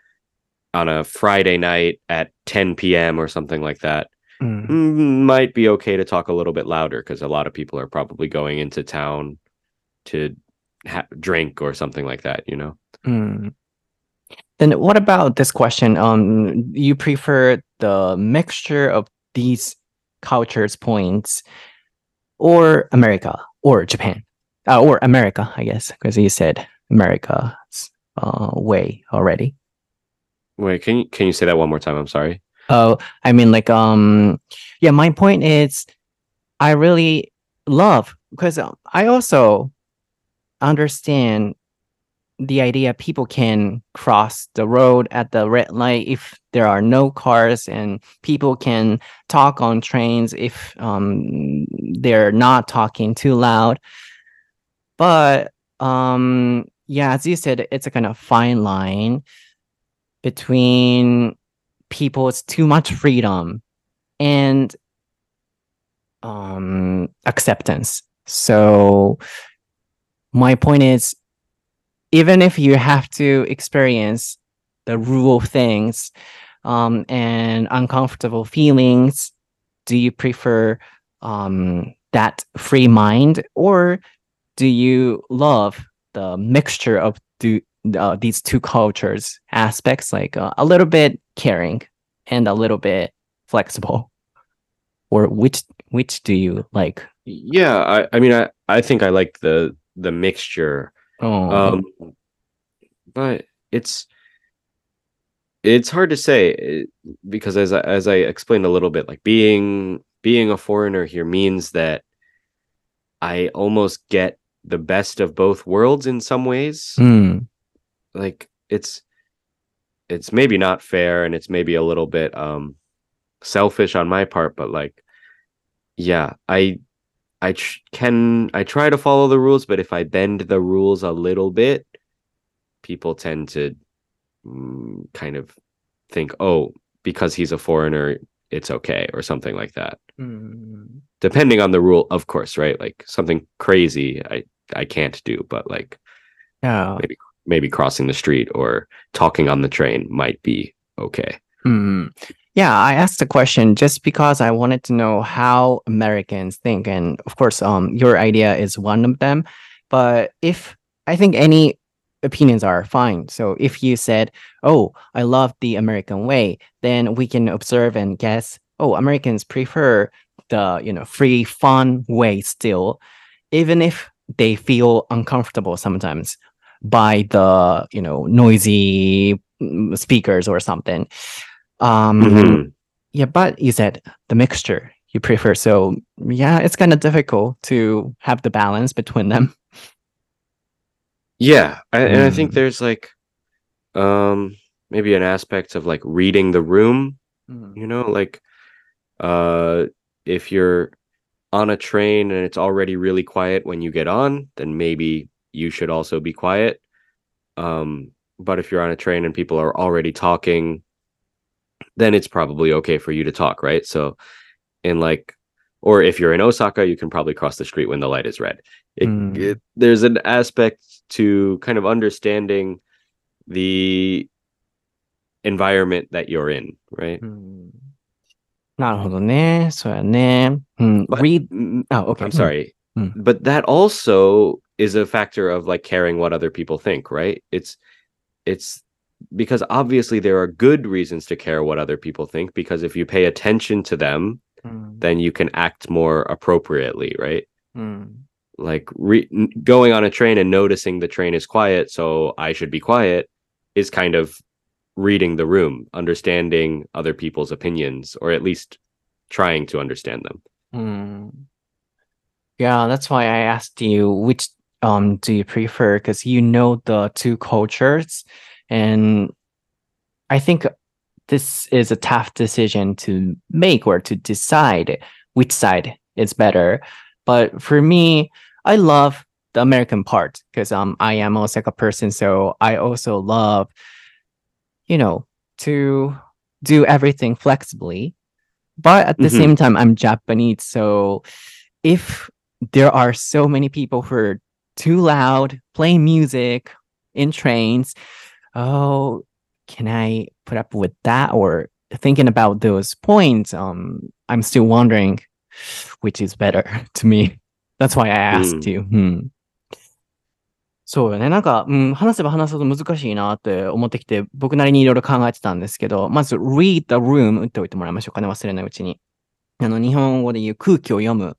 on a Friday night at 10 p.m. or something like that, Mm. mm, might be okay to talk a little bit louder because a lot of people are probably going into town to ha- drink or something like that. You know. Hmm. Then what about this question? Um, you prefer the mixture of these cultures points or America or Japan? Uh, or America, I guess, because you said America's uh, way already. Wait, can you can you say that one more time? I'm sorry. Oh, I mean, like, um, yeah, my point is, I really love because I also understand the idea people can cross the road at the red light if there are no cars and people can talk on trains if um, they're not talking too loud but um yeah as you said it's a kind of fine line between people's too much freedom and um acceptance. So my point is even if you have to experience the rule things um, and uncomfortable feelings, do you prefer um, that free mind or do you love the mixture of do, uh, these two cultures aspects, like uh, a little bit caring and a little bit flexible? Or which which do you like? Yeah, I, I mean, I, I think I like the the mixture Oh, um but it's it's hard to say eh, because as I, as I explained a little bit like being being a foreigner here means that I almost get the best of both worlds in some ways hmm. like it's it's maybe not fair and it's maybe a little bit um selfish on my part but like yeah i i tr- can i try to follow the rules but if i bend the rules a little bit people tend to mm, kind of think oh because he's a foreigner it's okay or something like that Hmm. depending on the rule of course right like something crazy i i can't do but like Yeah. maybe crossing the street or talking on the train might be okay Hmm. Yeah, I asked the question just because I wanted to know how Americans think, and of course, um, your idea is one of them. But if I think any opinions are fine. So if you said, "Oh, I love the American way," then we can observe and guess. Oh, Americans prefer the you know free, fun way still, even if they feel uncomfortable sometimes by the you know noisy mm, speakers or something. Um, Mhm. yeah, but you said the mixture you prefer. So yeah, it's kind of difficult to have the balance between them. yeah I, and i think Mm. there's like um maybe an aspect of like reading the room you know like uh if you're on a train and it's already really quiet when you get on then maybe you should also be quiet. Um but if you're on a train and people are already talking then it's probably okay for you to talk right? So in like or if you're in osaka you can probably cross the street when the light is red. It, Mm. it- there's an aspect to kind of understanding the environment that you're in right? うんなるほどね。そうやね。うん。 But- read. Mm, Oh, okay. I'm sorry. Mm. But that also is a factor of like caring what other people think, right? It's it's because obviously there are good reasons to care what other people think because if you pay attention to them, うん。 then you can act more appropriately, right? うん。 Like re- n- going on a train and noticing the train is quiet, so I should be quiet is kind of reading the room, understanding other people's opinions or at least trying to understand them. Mm. Yeah, that's why I asked you which um do you prefer because you know the two cultures and I think this is a tough decision to make or to decide which side is better. But for me, I love the American part because um I am also a person so I also love you know to do everything flexibly. But at the Mhm. same time I'm Japanese so if there are so many people who are too loud playing music in trains oh can i put up with that or thinking about those points um i'm still wondering which is better to me that's why i asked Hmm. you hmm. そうよね。なんか、うん、話せば話すほど難しいなって思ってきて、僕なりにいろいろ考えてたんですけど、まず read the room 打っておいてもらいましょうかね。忘れないうちに。あの、日本語で言う空気を読む、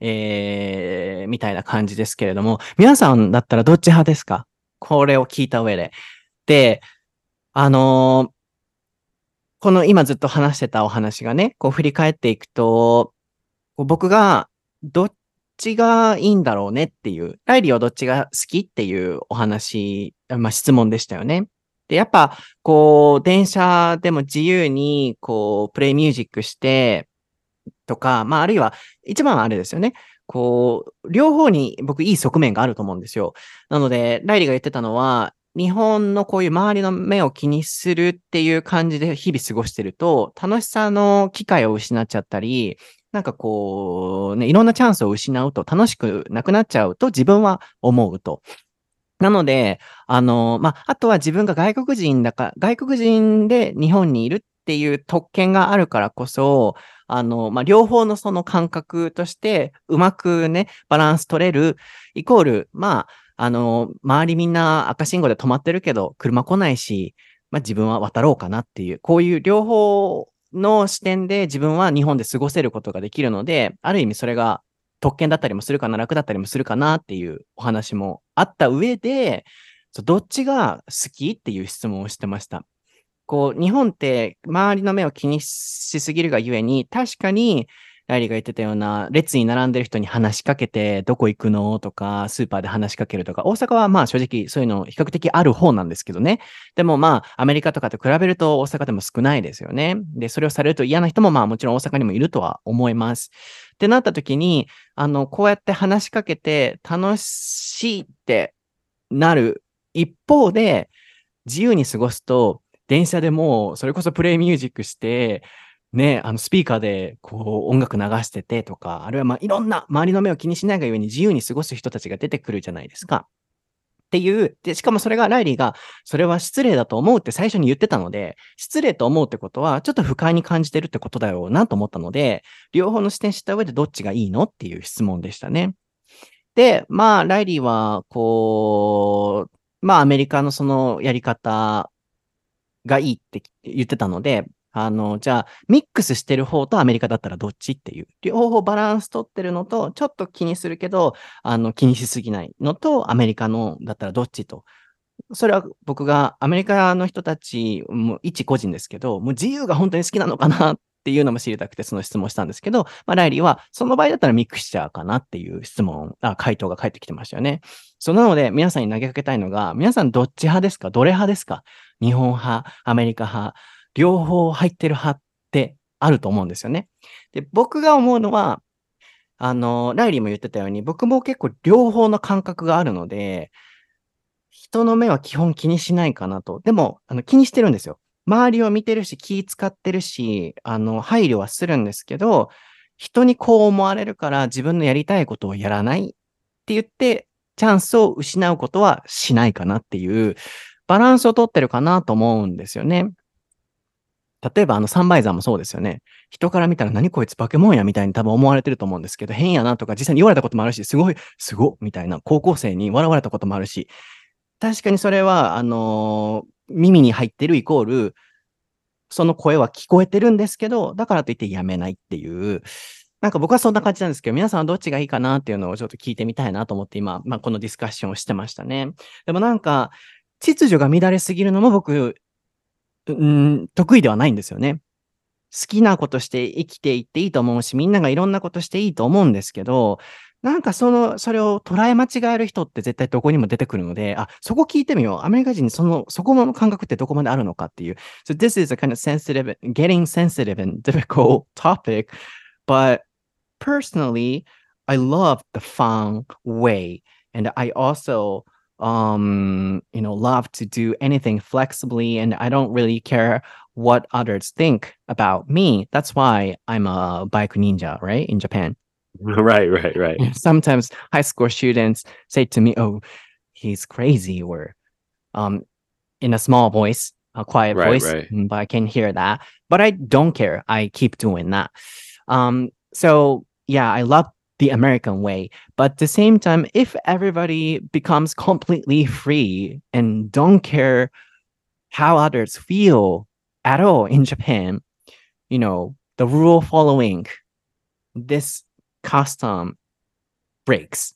えー、みたいな感じですけれども、皆さんだったらどっち派ですか？これを聞いた上で。で、あのー、この今ずっと話してたお話がね、こう振り返っていくと、僕がどっちがいいんだろうねっていう、ライリーはどっちが好きっていうお話、まあ質問でしたよね。で、やっぱ、こう、電車でも自由に、こう、プレイミュージックして、とか、まあ、あるいは、一番あれですよね。こう、両方に僕いい側面があると思うんですよ。なので、ライリーが言ってたのは、日本のこういう周りの目を気にするっていう感じで日々過ごしてると、楽しさの機会を失っちゃったり、なんかこう、ね、いろんなチャンスを失うと楽しくなくなっちゃうと自分は思うと。なので、あの、まあ、あとは自分が外国人だから、外国人で日本にいるっていう特権があるからこそ、あの、まあ、両方のその感覚として、うまくね、バランス取れる、イコール、まあ、あの、周りみんな赤信号で止まってるけど、車来ないし、まあ、自分は渡ろうかなっていう、こういう両方の視点で自分は日本で過ごせることができるので、ある意味それが特権だったりもするかな、楽だったりもするかなっていうお話もあった上で、どっちが好きっていう質問をしてました。こう、日本って周りの目を気にしすぎるがゆえに、確かにライリーが言ってたような、列に並んでる人に話しかけて、どこ行くの？とか、スーパーで話しかけるとか、大阪はまあ正直そういうの比較的ある方なんですけどね。でもまあ、アメリカとかと比べると大阪でも少ないですよね。で、それをされると嫌な人もまあもちろん大阪にもいるとは思います。ってなった時に、あの、こうやって話しかけて楽しいってなる一方で、自由に過ごすと、電車でもそれこそプレイミュージックして、ね、あの、スピーカーで、こう、音楽流しててとか、あるいは、まあ、いろんな周りの目を気にしないがゆえに自由に過ごす人たちが出てくるじゃないですか。っていう、で、しかもそれがライリーが、それは失礼だと思うって最初に言ってたので、失礼と思うってことは、ちょっと不快に感じてるってことだろうなと思ったので、両方の視点知った上でどっちがいいのっていう質問でしたね。で、まあ、ライリーは、こう、まあ、アメリカのそのやり方がいいって言ってたので、あの、じゃあ、ミックスしてる方とアメリカだったらどっちっていう。両方バランス取ってるのと、ちょっと気にするけど、あの、気にしすぎないのと、アメリカのだったらどっちと。それは僕がアメリカの人たち、もう一個人ですけど、もう自由が本当に好きなのかなっていうのも知りたくてその質問したんですけど、まあ、ライリーはその場合だったらミクチャーかなっていう質問、あ、回答が返ってきてましたよね。そうなので皆さんに投げかけたいのが、皆さんどっち派ですか？どれ派ですか？日本派、アメリカ派、両方入ってる派ってあると思うんですよね。で、僕が思うのは、あの、ライリーも言ってたように、僕も結構両方の感覚があるので、人の目は基本気にしないかなと。でも、あの気にしてるんですよ。周りを見てるし、気使ってるし、あの、配慮はするんですけど、人にこう思われるから自分のやりたいことをやらないって言って、チャンスを失うことはしないかなっていう、バランスをとってるかなと思うんですよね。例えばあのサンバイザーもそうですよね。人から見たら何こいつ化け物やみたいに多分思われてると思うんですけど、変やなとか実際に言われたこともあるし、すごい、すごみたいな高校生に笑われたこともあるし、確かにそれは、あのー、耳に入ってるイコール、その声は聞こえてるんですけど、だからといってやめないっていう、なんか僕はそんな感じなんですけど、皆さんはどっちがいいかなっていうのをちょっと聞いてみたいなと思って今、まあ、このディスカッションをしてましたね。でもなんか、秩序が乱れすぎるのも僕、うん、得意ではないんですよね。好きなことして生きていっていいと思うし、みんながいろんなことしていいと思うんですけど、なんかその、それを捉え間違える人って絶対どこにも出てくるので、あ、そこ聞いてみよう。アメリカ人にその、そこの感覚ってどこまであるのかっていう。So this is a kind of sensitive, getting sensitive and difficult topic, but personally, I love the fun way. And I also um you know love to do anything flexibly and i don't really care what others think about me. That's why i'm a bike ninja right in japan. Right right right. Sometimes high school students say to me oh he's crazy or um in a small voice a quiet right, voice right. But i can hear that. But i don't care. I keep doing that. Um so yeah i love the American way. But at the same time, if everybody becomes completely free and don't care how others feel at all in Japan, you know, the rule following this custom breaks,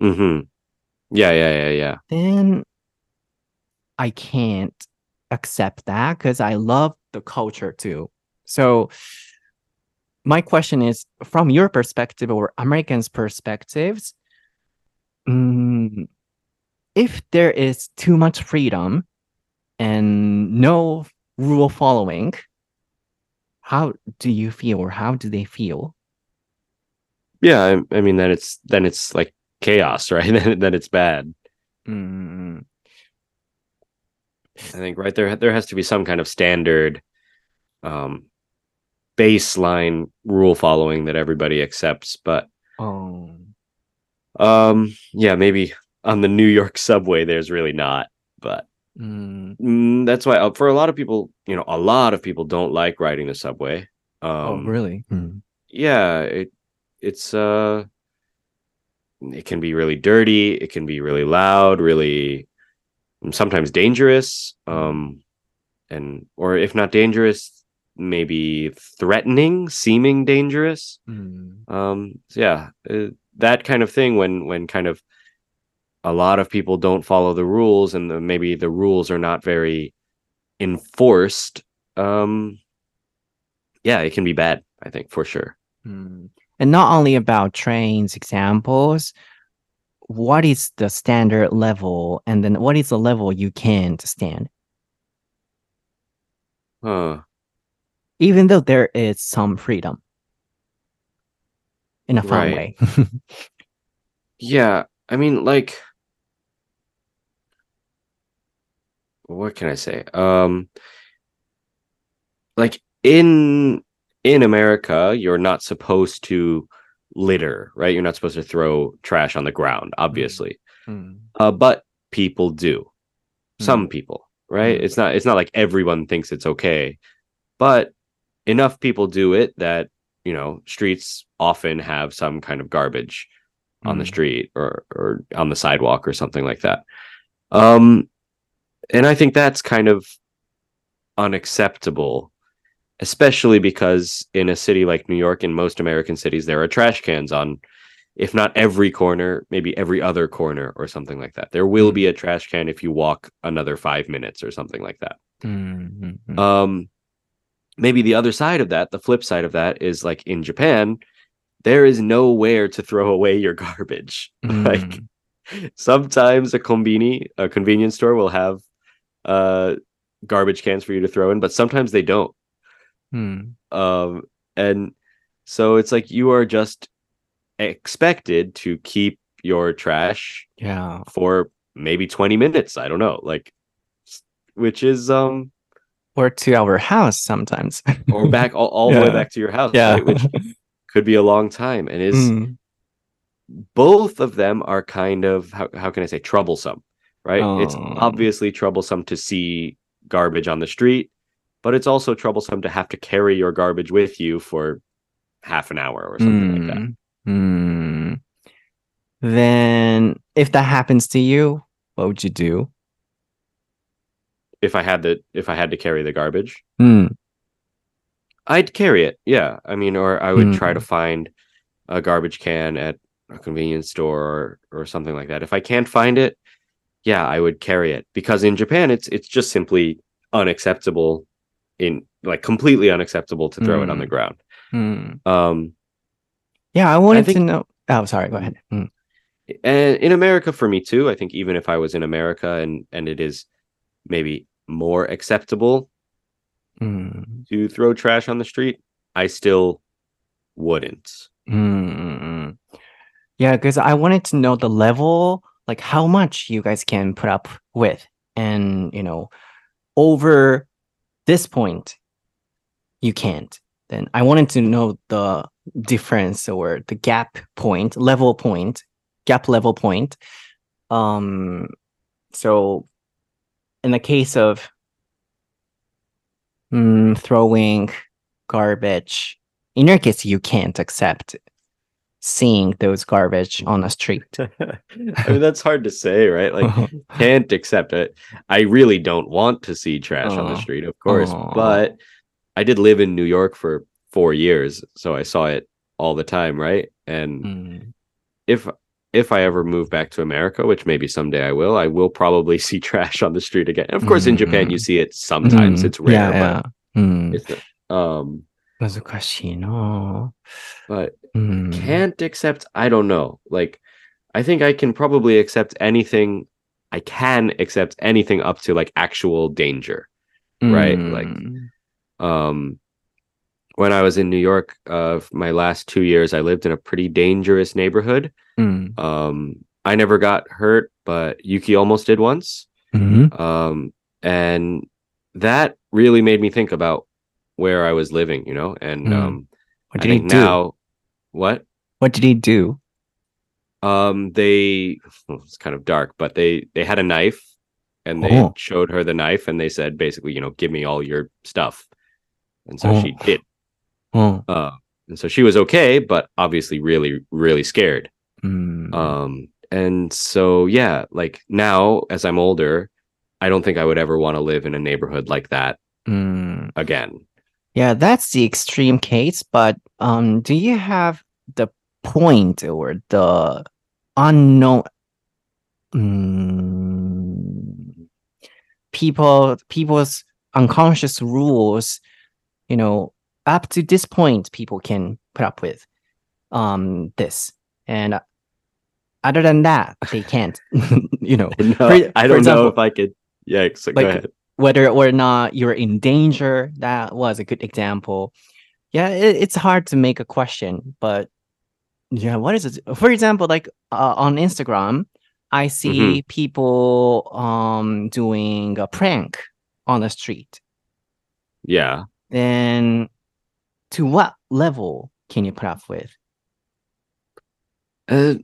hmm Yeah, yeah, yeah, yeah. then I can't accept that because I love the culture too. So my question is from your perspective or Americans' perspectives, mm, if there is too much freedom and no rule following, how do you feel or how do they feel? Yeah, I, I mean then it's then it's like chaos, right? then, then it's bad. Mm, I think right there there has to be some kind of standard um baseline rule following that everybody accepts, but oh, um yeah, maybe on the New York subway there's really not, but mm, mm, that's why uh, for a lot of people, you know, a lot of people don't like riding the subway. Um oh, really? Mm, yeah, it it's uh it can be really dirty, it can be really loud, really sometimes dangerous um and or if not dangerous maybe threatening seeming dangerous mm, um so yeah uh, that kind of thing when when kind of a lot of people don't follow the rules and the, maybe the rules are not very enforced um yeah it can be bad i think for sure mm. And not only about trains examples, what is the standard level and then what is the level you can't stand? huh even though there is some freedom in a fun Right. way. Yeah, I mean, like, what can I say? Um, like in in America, you're not supposed to litter, right? You're not supposed to throw trash on the ground, obviously. Mm, Uh, but people do. Some people, right? Mm. It's not it's not like everyone thinks it's okay, but enough people do it that, you know, streets often have some kind of garbage on the Mm. street or or on the sidewalk or something like that. Um and I think that's kind of unacceptable especially because in a city like New York in most American cities there are trash cans on if not every corner, maybe every other corner or something like that. There will Mm. be a trash can if you walk another 5 minutes or something like that. mm, mm, mm. Um, maybe the other side of that, the flip side of that is like in Japan, there is nowhere to throw away your garbage. Like Mm. sometimes a combini, a convenience store will have uh garbage cans for you to throw in, but sometimes they don't. Mm. Um, and so it's like you are just expected to keep your trash Yeah. for maybe 20 minutes. I don't know, like which is um Or to our house sometimes. or back all, all the way back to your house, yeah. right? Which could be a long time and is Mm. both of them are kind of how, how can I say troublesome, right? It's Oh. obviously troublesome to see garbage on the street, but it's also troublesome to have to carry your garbage with you for half an hour or something like that. Mm. Mm. Then if that happens to you, what would you do? If I had the if I had to carry the garbage, Mm. I'd carry it. Yeah. I mean, or I would try to Mm. find a garbage can at a convenience store or, or something like that. If I can't find it, yeah, I would carry it because in Japan it's it's just simply unacceptable in like completely unacceptable to throw it on the Mm. ground. Mm. Um Yeah, I wanted to think- know. Oh, sorry. Go ahead. Mm. and in America for me too, I think even if I was in America and and it is maybe more acceptable Mm. to throw trash on the street, I still wouldn't. Mm. Yeah, because I wanted to know the level, like how much you guys can put up with, and you know, over this point, you can't. Then I wanted to know the difference or the gap point, level point, gap level point. Um, so in the case of mm, throwing garbage, in your case, you can't accept seeing those garbage on the street? I mean, that's hard to say, right? Like, can't accept it. I really don't want to see trash on the street, of course, Aw. but I did live in New York for four years, so I saw it all the time, right? And Mm. if if I ever move back to America, which maybe someday I will, I will probably see trash on the street again. Of course, in Japan, you Mhm. see it sometimes. Mm. It's rare, Yeah, yeah. うん but it's um, 難しいな but うん。 can't accept. I don't know. Like, I think I can probably accept anything. I can accept anything up to like actual danger. right, like- うん。 Um, when I was in New York, uh, my last two years, I lived in a pretty dangerous neighborhood. Mm. Um, I never got hurt, but Yuki almost did once. Mm-hmm. Um, and that really made me think about where I was living, you know. And mm. um, what did he do? Now, what? What did he do? Um, they well, it's kind of dark, but they they had a knife, and they oh. showed her the knife, and they said basically, you know, give me all your stuff. And so oh. she did. Uh, and so she was okay, but obviously really, really scared. Mm. Um, and so yeah, like now as I'm older, I don't think I would ever want to live in a neighborhood like that mm. again. Yeah, that's the extreme case. But um, do you have the point or the unknown? Mm, people people's unconscious rules you know up to this point people can put up with um this. And other than that, they can't. you know, No, For- I don't know if I could. Yeah, so go ahead. whether or not you're in danger that was a good example yeah it, it's hard to make a question but yeah what is it for example like uh, on instagram i see people um doing a prank on the street Yeah. then to what level can you put up with Uh,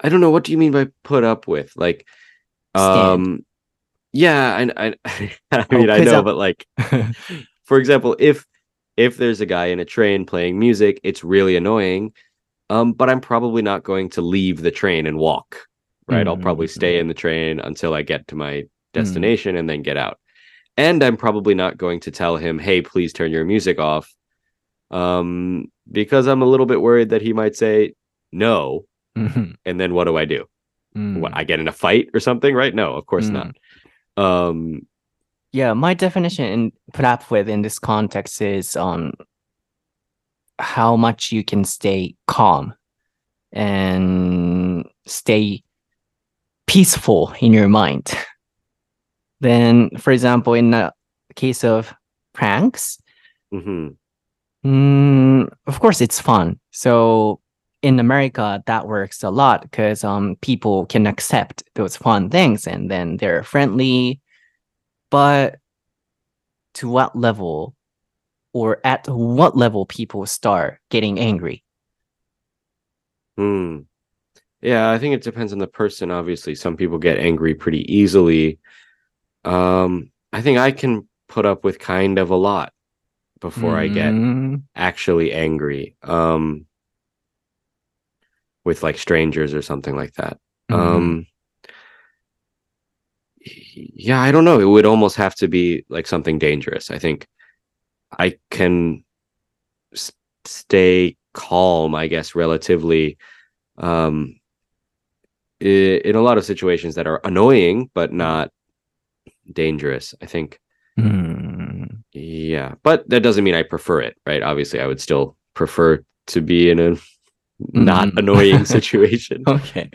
I don't know. What do you mean by put up with? Like, Stand. um, yeah, I, I, I Oh, mean, I 'cause, know, but like, for example, if if there's a guy in a train playing music, it's really annoying. Um, but I'm probably not going to leave the train and walk. Right, I'll probably stay in the train until I get to my destination and then get out. And I'm probably not going to tell him, "Hey, please turn your music off," um, because I'm a little bit worried that he might say no, Mhm. and then what do I do? Mm. What I get in a fight or something, right? No, of course Mm. not. Um, Yeah, my definition in put up with in this context is um how much you can stay calm and stay peaceful in your mind. Then, for example, in the case of pranks, mhm. Mm, of course, it's fun. So in America, that works a lot because um people can accept those fun things and then they're friendly. But to what level or at what level people start getting angry? Hmm. Yeah, I think it depends on the person. Obviously, some people get angry pretty easily. Um, I think I can put up with kind of a lot before I get Mm, actually angry. Um, with like strangers or something like that. mhm. Um, yeah, I don't know. It would almost have to be like something dangerous. I think I can s- stay calm, I guess, relatively um in a lot of situations that are annoying but not dangerous. I think Mm, yeah, but that doesn't mean I prefer it, right? Obviously, I would still prefer to be in a not Mhm. annoying situation. OK。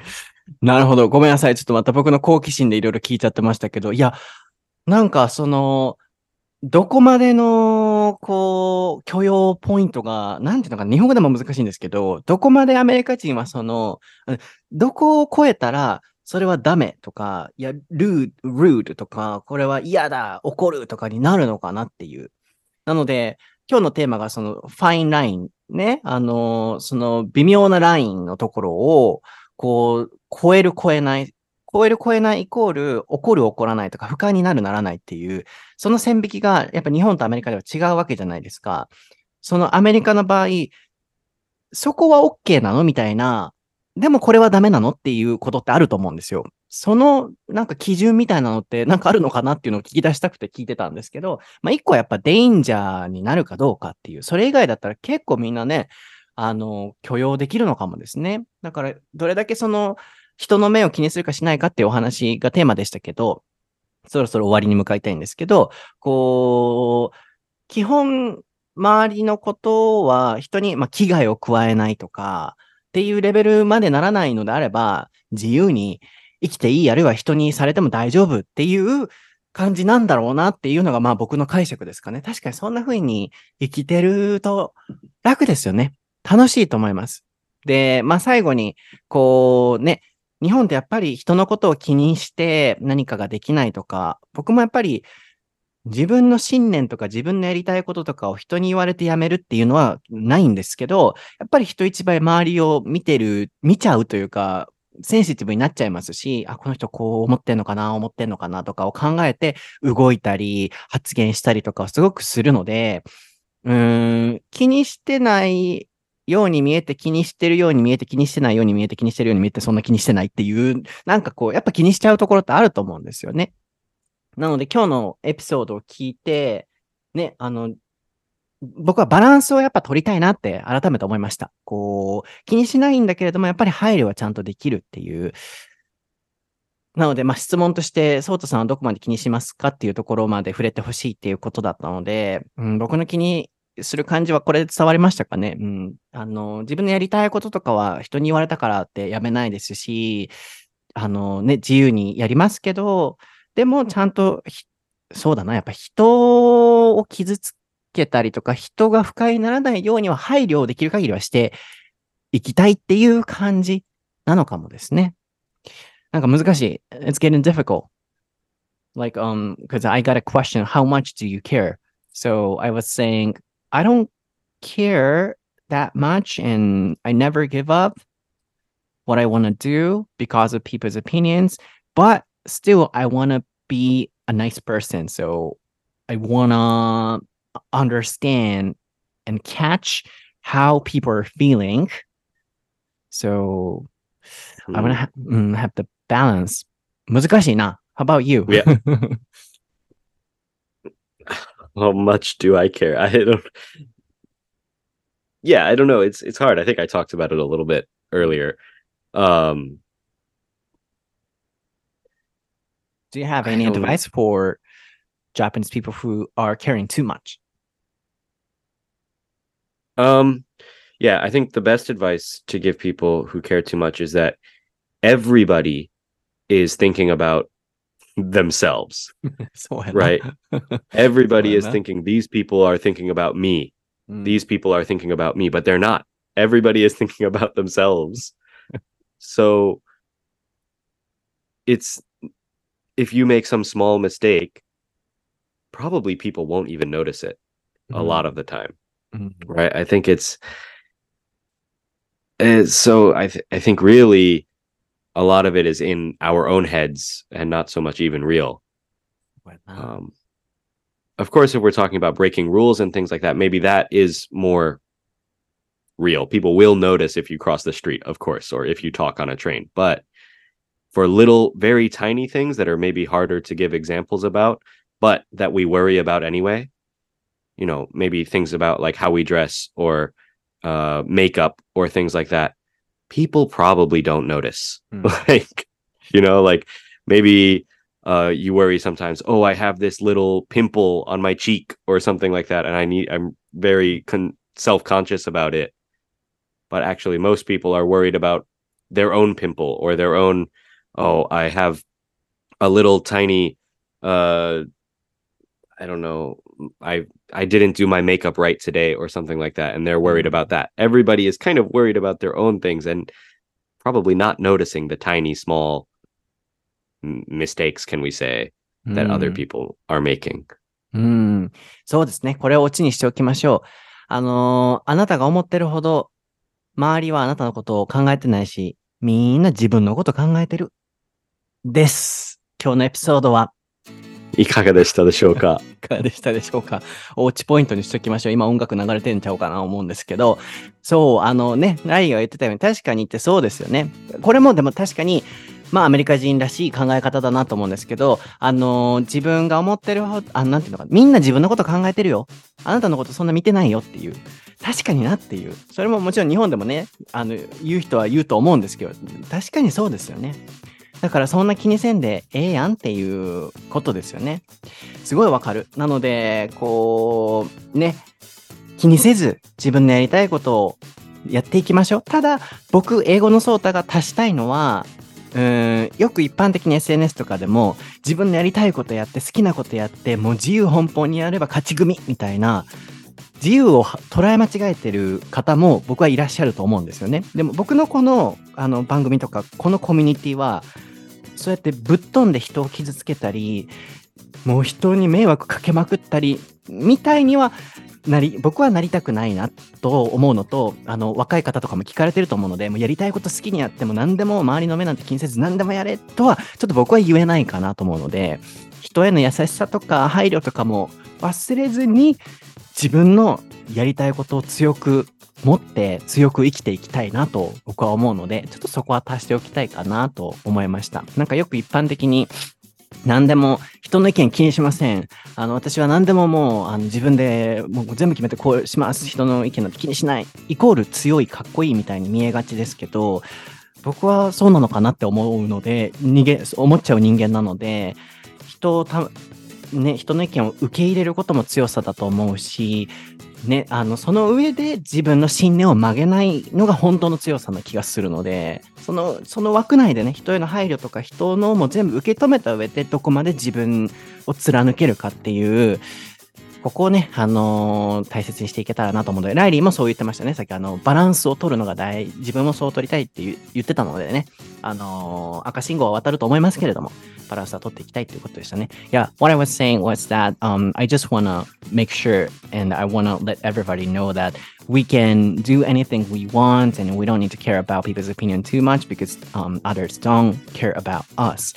なるほど。ごめんなさい。ちょっとまた僕の好奇心でいろいろ聞いちゃってましたけど、いや、なんかその、どこまでの、こう、許容ポイントが、なんていうのかな、日本語でも難しいんですけど、どこまでアメリカ人はその、あどこを超えたら、それはダメとか、いや、ルー、ルードとか、これは嫌だ、怒るとかになるのかなっていう。なので、今日のテーマがその、ファインライン、ね、あの、その、微妙なラインのところを、こう、超える超えない、超える超えないイコール、怒る怒らないとか、不快になるならないっていう、その線引きが、やっぱ日本とアメリカでは違うわけじゃないですか。そのアメリカの場合、そこは OK なの？みたいな、でもこれはダメなの？っていうことってあると思うんですよ。そのなんか基準みたいなのってなんかあるのかなっていうのを聞き出したくて聞いてたんですけど、まあ一個はやっぱデインジャーになるかどうかっていう、それ以外だったら結構みんなね、あの、許容できるのかもですね。だからどれだけその人の目を気にするかしないかっていうお話がテーマでしたけど、そろそろ終わりに向かいたいんですけど、こう、基本、周りのことは人に、まあ、危害を加えないとか、っていうレベルまでならないのであれば、自由に生きていい、あるいは人にされても大丈夫っていう感じなんだろうなっていうのが、まあ僕の解釈ですかね。確かにそんな風に生きてると楽ですよね。楽しいと思います。で、まあ最後に、こうね、日本ってやっぱり人のことを気にして何かができないとか、僕もやっぱり自分の信念とか自分のやりたいこととかを人に言われてやめるっていうのはないんですけど、やっぱり人一倍周りを見てる、見ちゃうというか、センシティブになっちゃいますし、あ、この人こう思ってんのかな、思ってんのかなとかを考えて動いたり、発言したりとかをすごくするので、うーん、気にしてないように見えて気にしてるように見えて気にしてないように見えて気にしてるように見えてそんな気にしてないっていう、なんかこう、やっぱ気にしちゃうところってあると思うんですよね。なので今日のエピソードを聞いて、ね、あの、僕はバランスをやっぱ取りたいなって改めて思いました。こう、気にしないんだけれども、やっぱり配慮はちゃんとできるっていう。なので、まあ、質問として、ソートさんはどこまで気にしますかっていうところまで触れてほしいっていうことだったので、うん、僕の気にする感じはこれで伝わりましたかね。うん。あの、自分のやりたいこととかは人に言われたからってやめないですし、あのね、自由にやりますけど、でもちゃんと、そうだな、やっぱ人を傷つけたりとか、人が不快にならないようには配慮できる限りはしていきたいっていう感じなのかもですね。なんか難しい。It's getting difficult. Like, um, because I got a question, how much do you care? So I was saying, I don't care that much and I never give up what I want to do because of people's opinions, but still I want to be a nice person. So I want to understand and catch how people are feeling. So I want to ha- mm, have the balance. 難しいな. How about you? Yeah. how much do I care? I don't. Yeah, I don't know. It's it's hard. I think I talked about it a little bit earlier. Um, do you have any advice for Japanese people who are caring too much? Um, yeah, I think the best advice to give people who care too much is that everybody is thinking about themselves. right? Everybody is thinking these people are thinking about me. Mm. These people are thinking about me, but they're not. Everybody is thinking about themselves. so it's if you make some small mistake, probably people won't even notice it mm-hmm. a lot of the time. Mm-hmm. Right? I think it's, it's so I th- I think really a lot of it is in our own heads and not so much even real. Um, of course, if we're talking about breaking rules and things like that, maybe that is more real. People will notice if you cross the street, of course, or if you talk on a train. But for little, very tiny things that are maybe harder to give examples about, but that we worry about anyway, you know, maybe things about like how we dress or uh, makeup or things like that people probably don't notice. Mm. like, you know, like maybe uh, you worry sometimes, oh, I have this little pimple on my cheek or something like that, and I need, I'm very con- self conscious about it. But actually, most people are worried about their own pimple or their own, oh, I have a little tiny, uh, I don't know, I I didn't do my makeup right today or something like that and they're worried mm-hmm. about that. Everybody is kind of worried about their own things and probably not noticing the tiny small mistakes can we say that other people are making. うん、そうですね。これをオチにしておきましょう。あのー、あなたが思ってるほど、周りはあなたのことを考えてないし、みんな自分のこと考えてる。です。今日のエピソードは、 いかがでしたでしょうか？いかがでしたでしょうか？おうちポイントにしときましょう。今音楽流れてんちゃうかな思うんですけど、そう、あのね、ライが言ってたように確かにってそうですよね。これもでも確かに、まあアメリカ人らしい考え方だなと思うんですけど、あのー自分が思ってるほ、あ、なんていうのか、みんな自分のこと考えてるよ。あなたのことそんな見てないよっていう。確かになっていう。それももちろん日本でもね、あの、言う人は言うと思うんですけど、確かにそうですよね。だからそんな気にせんでええやんっていうことですよね。すごいわかる。なので、こう、ね、気にせず自分のやりたいことをやっていきましょう。ただ、僕、英語のソータが足したいのは、うんよく一般的に SNS とかでも自分のやりたいことやって好きなことやってもう自由奔放にやれば勝ち組みたいな自由を捉え間違えてる方も僕はいらっしゃると思うんですよね。でも僕のこのあの番組とかこのコミュニティはそうやってぶっ飛んで人を傷つけたりもう人に迷惑かけまくったりみたいにはなり僕はなりたくないなと思うのとあの若い方とかも聞かれてると思うのでもうやりたいこと好きにやっても何でも周りの目なんて気にせず何でもやれとはちょっと僕は言えないかなと思うので人への優しさとか配慮とかも忘れずに自分のやりたいことを強く持って強く生きていきたいなと僕は思うのでちょっとそこは足しておきたいかなと思いましたなんかよく一般的に何でも人の意見気にしません。あの私は何でももうあの自分でもう全部決めてこうします。人の意見なんて気にしない。イコール強いかっこいいみたいに見えがちですけど、僕はそうなのかなって思うので、逃げ、思っちゃう人間なので、人をた、ね、人の意見を受け入れることも強さだと思うし、ね、あの、その上で自分の信念を曲げないのが本当の強さな気がするので、その、その枠内でね、人への配慮とか人のも全部受け止めた上でどこまで自分を貫けるかっていう、ここをね、あのー大切にしていけたらなと思うので、ライリーもそう言ってましたね。さっきあの、バランスを取るのが大、自分もそう取りたいって言ってたのでね、あのー赤信号は渡ると思いますけれども、バランスは取っていきたいということでしたね。Yeah, what I was saying was that um, I just wanna make sure and I wanna let everybody know that we can do anything we want and we don't need to care about people's opinion too much because um, others don't care about us.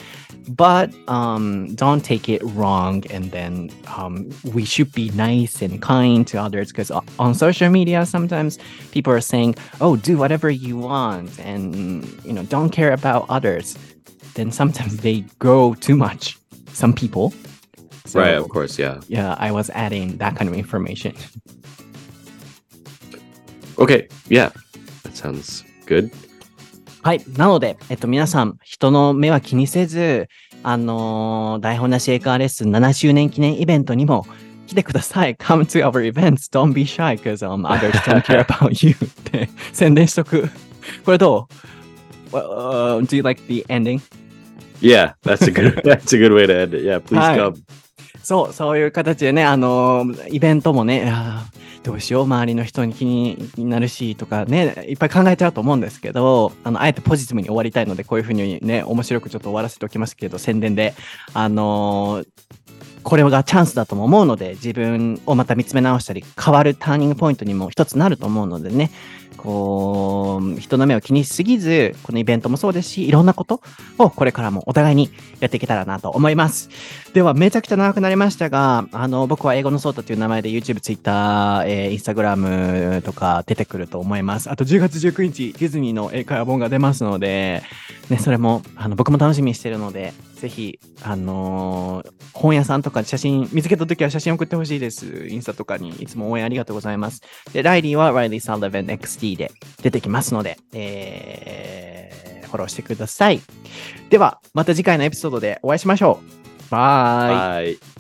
But um, don't take it wrong, and then um, we should be nice and kind to others because on social media sometimes people are saying, "Oh, do whatever you want," and you know, don't care about others. Then sometimes they go too much. Some people. So, right, of course, yeah. Yeah, I was adding that kind of information. Okay, yeah. That sounds good. はい。なので、えっと、皆さん、人の目は気にせず、あのー台本なし英会話レッスン7周年記念イベントにも来てください。Come to our events. Don't be shy because、um, others don't care about you って宣伝しとく。これどう、well, uh, ?Do you like the ending? Yeah, that's a good that's a good way to end it. Yeah, please come. そう、そういう形でね、あのーイベントもね、どうしよう、周りの人に気に気になるしとかね、いっぱい考えちゃうと思うんですけど、あの、あえてポジティブに終わりたいので、こういうふうにね、面白くちょっと終わらせておきますけど、宣伝で、あのーこれがチャンスだとも思うので、自分をまた見つめ直したり、変わるターニングポイントにも一つなると思うのでね、こう、人の目を気にしすぎず、このイベントもそうですし、いろんなことをこれからもお互いにやっていけたらなと思います。では、めちゃくちゃ長くなりましたが、あの、僕は英語のソータという名前で YouTube、Twitter、えー、Instagram とか出てくると思います。あと10月19日、ディズニーの英会話本が出ますので、ね、それも、あの、僕も楽しみにしてるので、ぜひ、あのー本屋さんとか写真見つけたときは写真送ってほしいです。インスタとかにいつも応援ありがとうございます。で、ライリーは Riley Sullivan XD で出てきますので、えー、フォローしてください。では、また次回のエピソードでお会いしましょう。バイ。バ